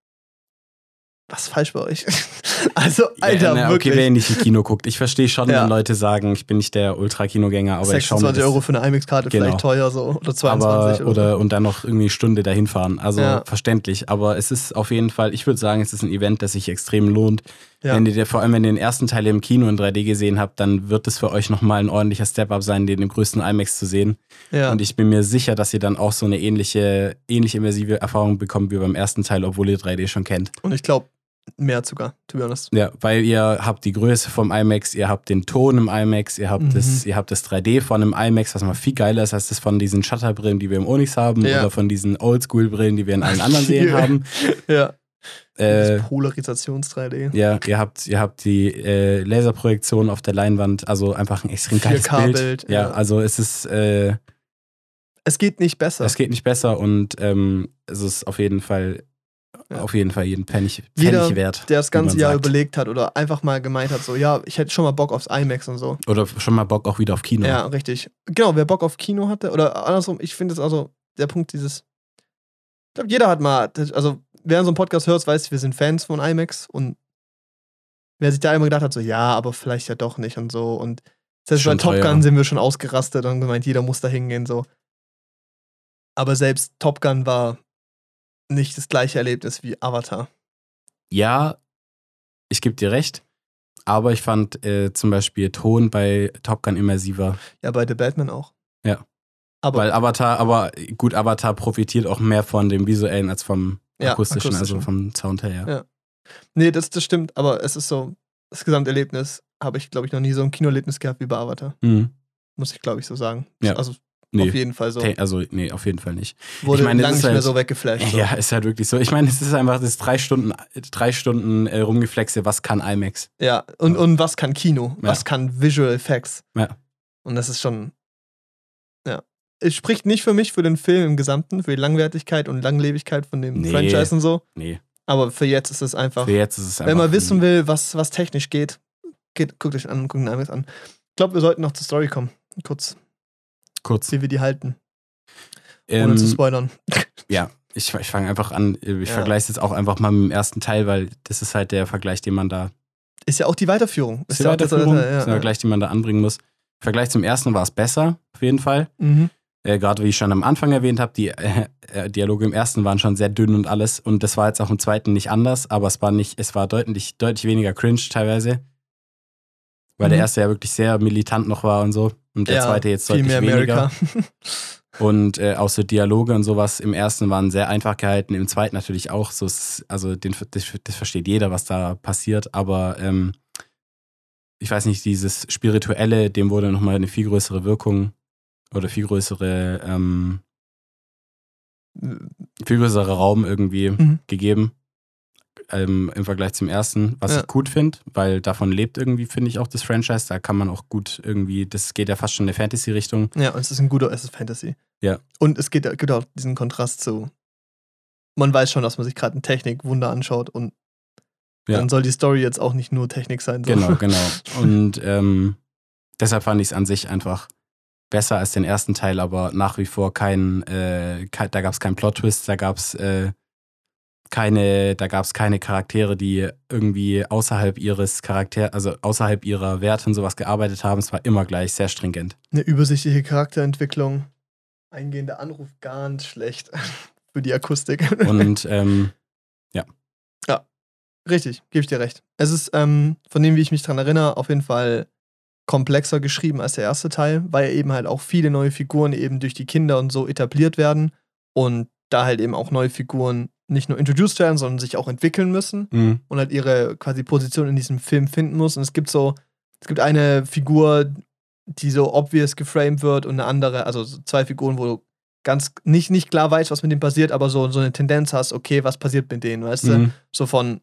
was falsch bei euch? also, Alter, ja, na, wirklich. Okay, wer nicht im Kino guckt. Ich verstehe schon, Ja. wenn Leute sagen, ich bin nicht der Ultra-Kinogänger, aber ich schaue mir 26 das, Euro für eine IMAX-Karte Genau. vielleicht teuer so. Oder 22 aber, oder, oder und dann noch irgendwie eine Stunde dahin fahren. Also Ja. verständlich. Aber es ist auf jeden Fall, ich würde sagen, es ist ein Event, das sich extrem lohnt. Wenn ihr vor allem, wenn ihr den ersten Teil im Kino in 3D gesehen habt, dann wird es für euch nochmal ein ordentlicher Step-Up sein, den im größten IMAX zu sehen. Und ich bin mir sicher, dass ihr dann auch so eine ähnliche, ähnlich immersive Erfahrung bekommt wie beim ersten Teil, obwohl ihr 3D schon kennt. Und ich glaube, mehr sogar, to be honest. Ja, weil ihr habt die Größe vom IMAX, ihr habt den Ton im IMAX, ihr habt, Mhm. das, ihr habt das 3D von einem IMAX, was mal viel geiler ist als das von diesen Shutterbrillen, die wir im Onyx haben Ja. oder von diesen Oldschool-Brillen, die wir in allen anderen Serien haben. Ja. Äh, Das Polarisations-3D. ja, ihr habt, ihr habt die äh, Laserprojektion auf der Leinwand, also einfach ein extrem geiles 4K-Bild, Bild. Ja, ja. also es ist, äh, Es geht nicht besser. es geht nicht besser und ähm, es ist auf jeden Fall, Ja. auf jeden Fall jeden Pfennig, Jeder, Pfennig wert. der das ganze Jahr sagt. überlegt hat oder einfach mal gemeint hat, so, ja, ich hätte schon mal Bock aufs IMAX und so. Oder schon mal Bock auch wieder auf Kino. Ja, richtig. Genau, wer Bock auf Kino hatte, oder andersrum, ich finde es also, der Punkt dieses, glaube, jeder hat mal, also wer so einen Podcast hört, weiß, wir sind Fans von IMAX und wer sich da immer gedacht hat, so, ja, aber vielleicht ja doch nicht und so. Und selbst bei Top. Gun sind wir schon ausgerastet und gemeint, jeder muss da hingehen, so. Aber selbst Top Gun war nicht das gleiche Erlebnis wie Avatar. Ja, ich gebe dir recht. Aber ich fand äh, zum Beispiel Ton bei Top Gun immersiver. Ja, bei The Batman auch. Ja. Aber Weil Avatar, aber gut, Avatar profitiert auch mehr von dem visuellen als vom Ja, akustischen, also akustischen. vom Sound her. Ja. Ja. nee, das, das stimmt, aber es ist so, das Gesamterlebnis habe ich, glaube ich, noch nie so ein Kinoerlebnis gehabt wie bei Avatar. Mhm. Muss ich, glaube ich, so sagen. Ja. Also Nee, auf jeden Fall so. also nee, auf jeden Fall nicht. Wurde ich meine, lange nicht mehr halt- so weggeflasht. So. Ja, ist halt wirklich so. Ich meine, es ist einfach das drei Stunden, drei Stunden äh, Rumgeflexe, was kann IMAX? Ja, und, und was kann Kino? Ja. Was kann Visual Effects? Ja. Und das ist schon. Ja. Es spricht nicht für mich, für den Film im Gesamten, für die Langwertigkeit und Langlebigkeit von dem Nee. Franchise und so. Nee, Aber für jetzt ist es einfach. für jetzt ist es einfach. Wenn man wissen will, was, was technisch geht, geht guckt euch an, guckt den IMAX an. Ich glaube, wir sollten noch zur Story kommen. Kurz, kurz. wie wir die halten, ohne Ähm, zu spoilern. ja, ich, ich fange einfach an. Ich Ja. vergleiche es jetzt auch einfach mal mit dem ersten Teil, weil das ist halt der Vergleich, den man da Ist ja auch die Weiterführung. ist ja die auch das- Weiterführung, ja, ist der ja. Vergleich, den man da anbringen muss. Im Vergleich zum ersten war es besser, auf jeden Fall. Mhm. Äh, Gerade wie ich schon am Anfang erwähnt habe, die äh, äh, Dialoge im ersten waren schon sehr dünn und alles. Und das war jetzt auch im zweiten nicht anders, aber es war nicht, es war deutlich, deutlich weniger cringe teilweise. Weil der Mhm. erste ja wirklich sehr militant noch war und so. Und der Ja, zweite jetzt Viel deutlich mehr weniger. America. Und äh, auch so Dialoge und sowas im ersten waren sehr einfach gehalten, im zweiten natürlich auch. So, ist- also den, das, das versteht jeder, was da passiert, aber ähm, ich weiß nicht, dieses Spirituelle, dem wurde nochmal eine viel größere Wirkung oder viel größere, ähm, viel größerer Raum irgendwie Mhm. gegeben. Ähm, Im Vergleich zum ersten, was Ja. ich gut finde, weil davon lebt irgendwie, finde ich, auch das Franchise. Da kann man auch gut irgendwie, das geht ja fast schon in eine Fantasy-Richtung. Ja, und es ist ein guter, es ist Fantasy. Ja. Und es geht, gibt auch diesen Kontrast zu. Man weiß schon, dass man sich gerade ein Technikwunder anschaut und Ja. dann soll die Story jetzt auch nicht nur Technik sein. So. Genau, genau. Und ähm, deshalb fand ich es an sich einfach besser als den ersten Teil, aber nach wie vor kein, äh, kein da gab es keinen Plot-Twist, da gab es äh, keine, da gab es keine Charaktere, die irgendwie außerhalb ihres Charakter, also außerhalb ihrer Werte und sowas gearbeitet haben. Es war immer gleich sehr stringent. Eine übersichtliche Charakterentwicklung. Eingehender Anruf ganz schlecht für die Akustik. Und ähm, Richtig, gebe ich dir recht. Es ist, ähm, von dem, wie ich mich dran erinnere, auf jeden Fall komplexer geschrieben als der erste Teil, weil eben halt auch viele neue Figuren eben durch die Kinder und so etabliert werden und da halt eben auch neue Figuren nicht nur introduced werden, sondern sich auch entwickeln müssen mh, und halt ihre quasi Position in diesem Film finden muss. Und es gibt so, es gibt eine Figur, die so obvious geframed wird und eine andere, also so zwei Figuren, wo du ganz nicht, nicht klar weißt, was mit denen passiert, aber so, so eine Tendenz hast, okay, was passiert mit denen, weißt du? mh, so von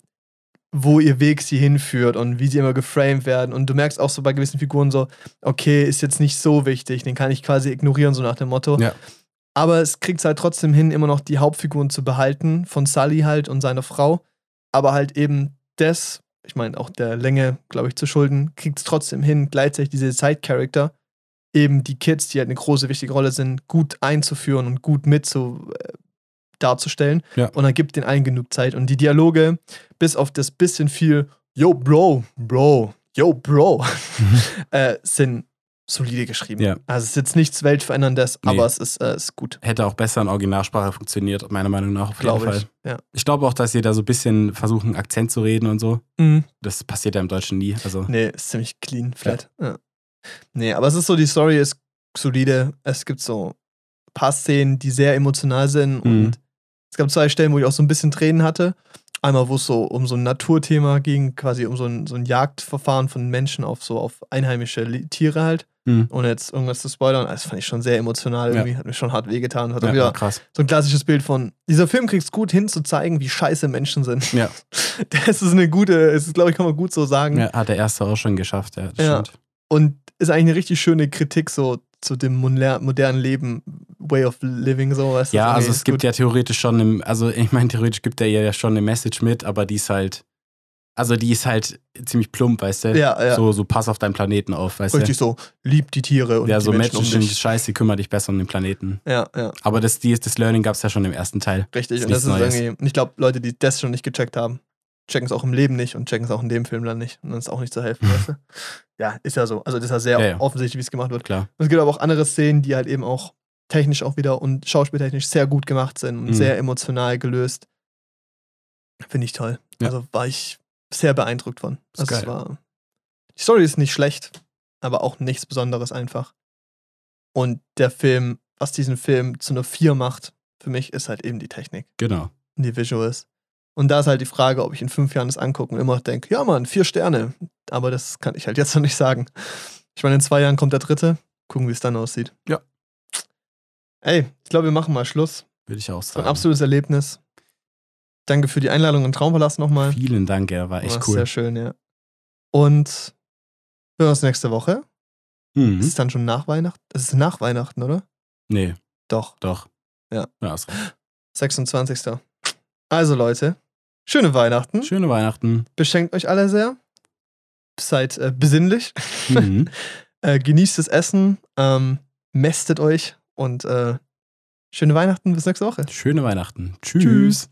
wo ihr Weg sie hinführt und wie sie immer geframed werden. Und du merkst auch so bei gewissen Figuren so, okay, ist jetzt nicht so wichtig, den kann ich quasi ignorieren, so nach dem Motto. Ja. Aber es kriegt halt trotzdem hin, immer noch die Hauptfiguren zu behalten, von Sully halt und seiner Frau. Aber halt eben das, ich meine auch der Länge, glaube ich, zu schulden, kriegt es trotzdem hin, gleichzeitig diese Side-Character, eben die Kids, die halt eine große, wichtige Rolle sind, gut einzuführen und gut mit zu äh, darzustellen. Ja. Und dann gibt den allen genug Zeit. Und die Dialoge, bis auf das bisschen viel Yo, Bro, Bro, Yo, Bro, äh, sind solide geschrieben. Ja. Also es ist jetzt nichts Weltveränderndes, Nee. aber es ist, äh, ist gut. hätte auch besser in Originalsprache funktioniert, meiner Meinung nach. Auf jeden Glaube Fall. ich. Ja. Ich glaube auch, dass sie da so ein bisschen versuchen, Akzent zu reden und so. Mhm. Das passiert ja im Deutschen nie. Also, Nee, ist ziemlich clean, flat. Ja. Nee, aber es ist so, die Story ist solide. Es gibt so ein paar Szenen, die sehr emotional sind Mhm. und es gab zwei Stellen, wo ich auch so ein bisschen Tränen hatte. Einmal, wo es so um so ein Naturthema ging, quasi um so ein, so ein Jagdverfahren von Menschen auf so auf einheimische Tiere halt. hm. Ohne jetzt irgendwas zu spoilern. Das fand ich schon sehr emotional Ja. irgendwie. Hat mir schon hart wehgetan. Hat auch ja, wieder krass. so ein klassisches Bild von, dieser Film kriegt es gut hin zu zeigen, wie scheiße Menschen sind. Ja. Das ist eine gute, es ist, glaube ich, kann man gut so sagen. Ja, hat der erste auch schon geschafft, ja. Das Ja. stimmt. Und ist eigentlich eine richtig schöne Kritik so zu dem moder- modernen Leben, Way of Living, so. Weißt du? Ja, So, also nee, es gibt gut. ja theoretisch schon, im, also ich meine, theoretisch gibt er ja schon eine Message mit, aber die ist halt, Also die ist halt ziemlich plump, weißt du? Ja, ja. So, so pass auf deinen Planeten auf, weißt Richtig so, lieb die Tiere du? und Ja, die so Menschen um Menschen dich. Scheiße, kümmere dich besser um den Planeten. Ja, ja, Aber das, die, das Learning gab es ja schon im ersten Teil. richtig. Ist und das ist Neues. irgendwie, und ich glaube, Leute, die das schon nicht gecheckt haben, checken es auch im Leben nicht und checken es auch in dem Film dann nicht. Und dann ist auch nicht zu helfen, weißt du? Ja, ist ja so. Also das ist ja sehr Ja, ja. offensichtlich, wie es gemacht wird. Klar. Und es gibt aber auch andere Szenen, die halt eben auch technisch auch wieder und schauspieltechnisch sehr gut gemacht sind und Mhm. sehr emotional gelöst. Finde ich toll. Ja. Also war ich sehr beeindruckt von. Ist Also war, die Story ist nicht schlecht, aber auch nichts Besonderes einfach. Und der Film, was diesen Film zu einer 4 macht, für mich ist halt eben die Technik Genau. und die Visuals. Und da ist halt die Frage, ob ich in fünf Jahren das angucke und immer denke, ja Mann, vier Sterne. Aber das kann ich halt jetzt noch nicht sagen. Ich meine, in zwei Jahren kommt der dritte. Gucken, wie es dann aussieht. Ja. Ey, ich glaube, wir machen mal Schluss. Würde ich auch War ein sagen. absolutes Erlebnis. Danke für die Einladung in Traumpalast nochmal. Vielen Dank, ja, war echt War cool. Sehr schön, ja. Und wir hören uns nächste Woche. Ist Mhm. es dann schon nach Weihnachten? Es ist nach Weihnachten, oder? Nee, Doch. doch. Ja. Ja, ist recht. 26. Also Leute, schöne Weihnachten. Schöne Weihnachten. Beschenkt euch alle sehr. Seid äh, besinnlich. Mhm. äh, genießt das Essen. Ähm, mästet euch. Und äh, schöne Weihnachten. Bis nächste Woche. Schöne Weihnachten. Tschüss. Tschüss.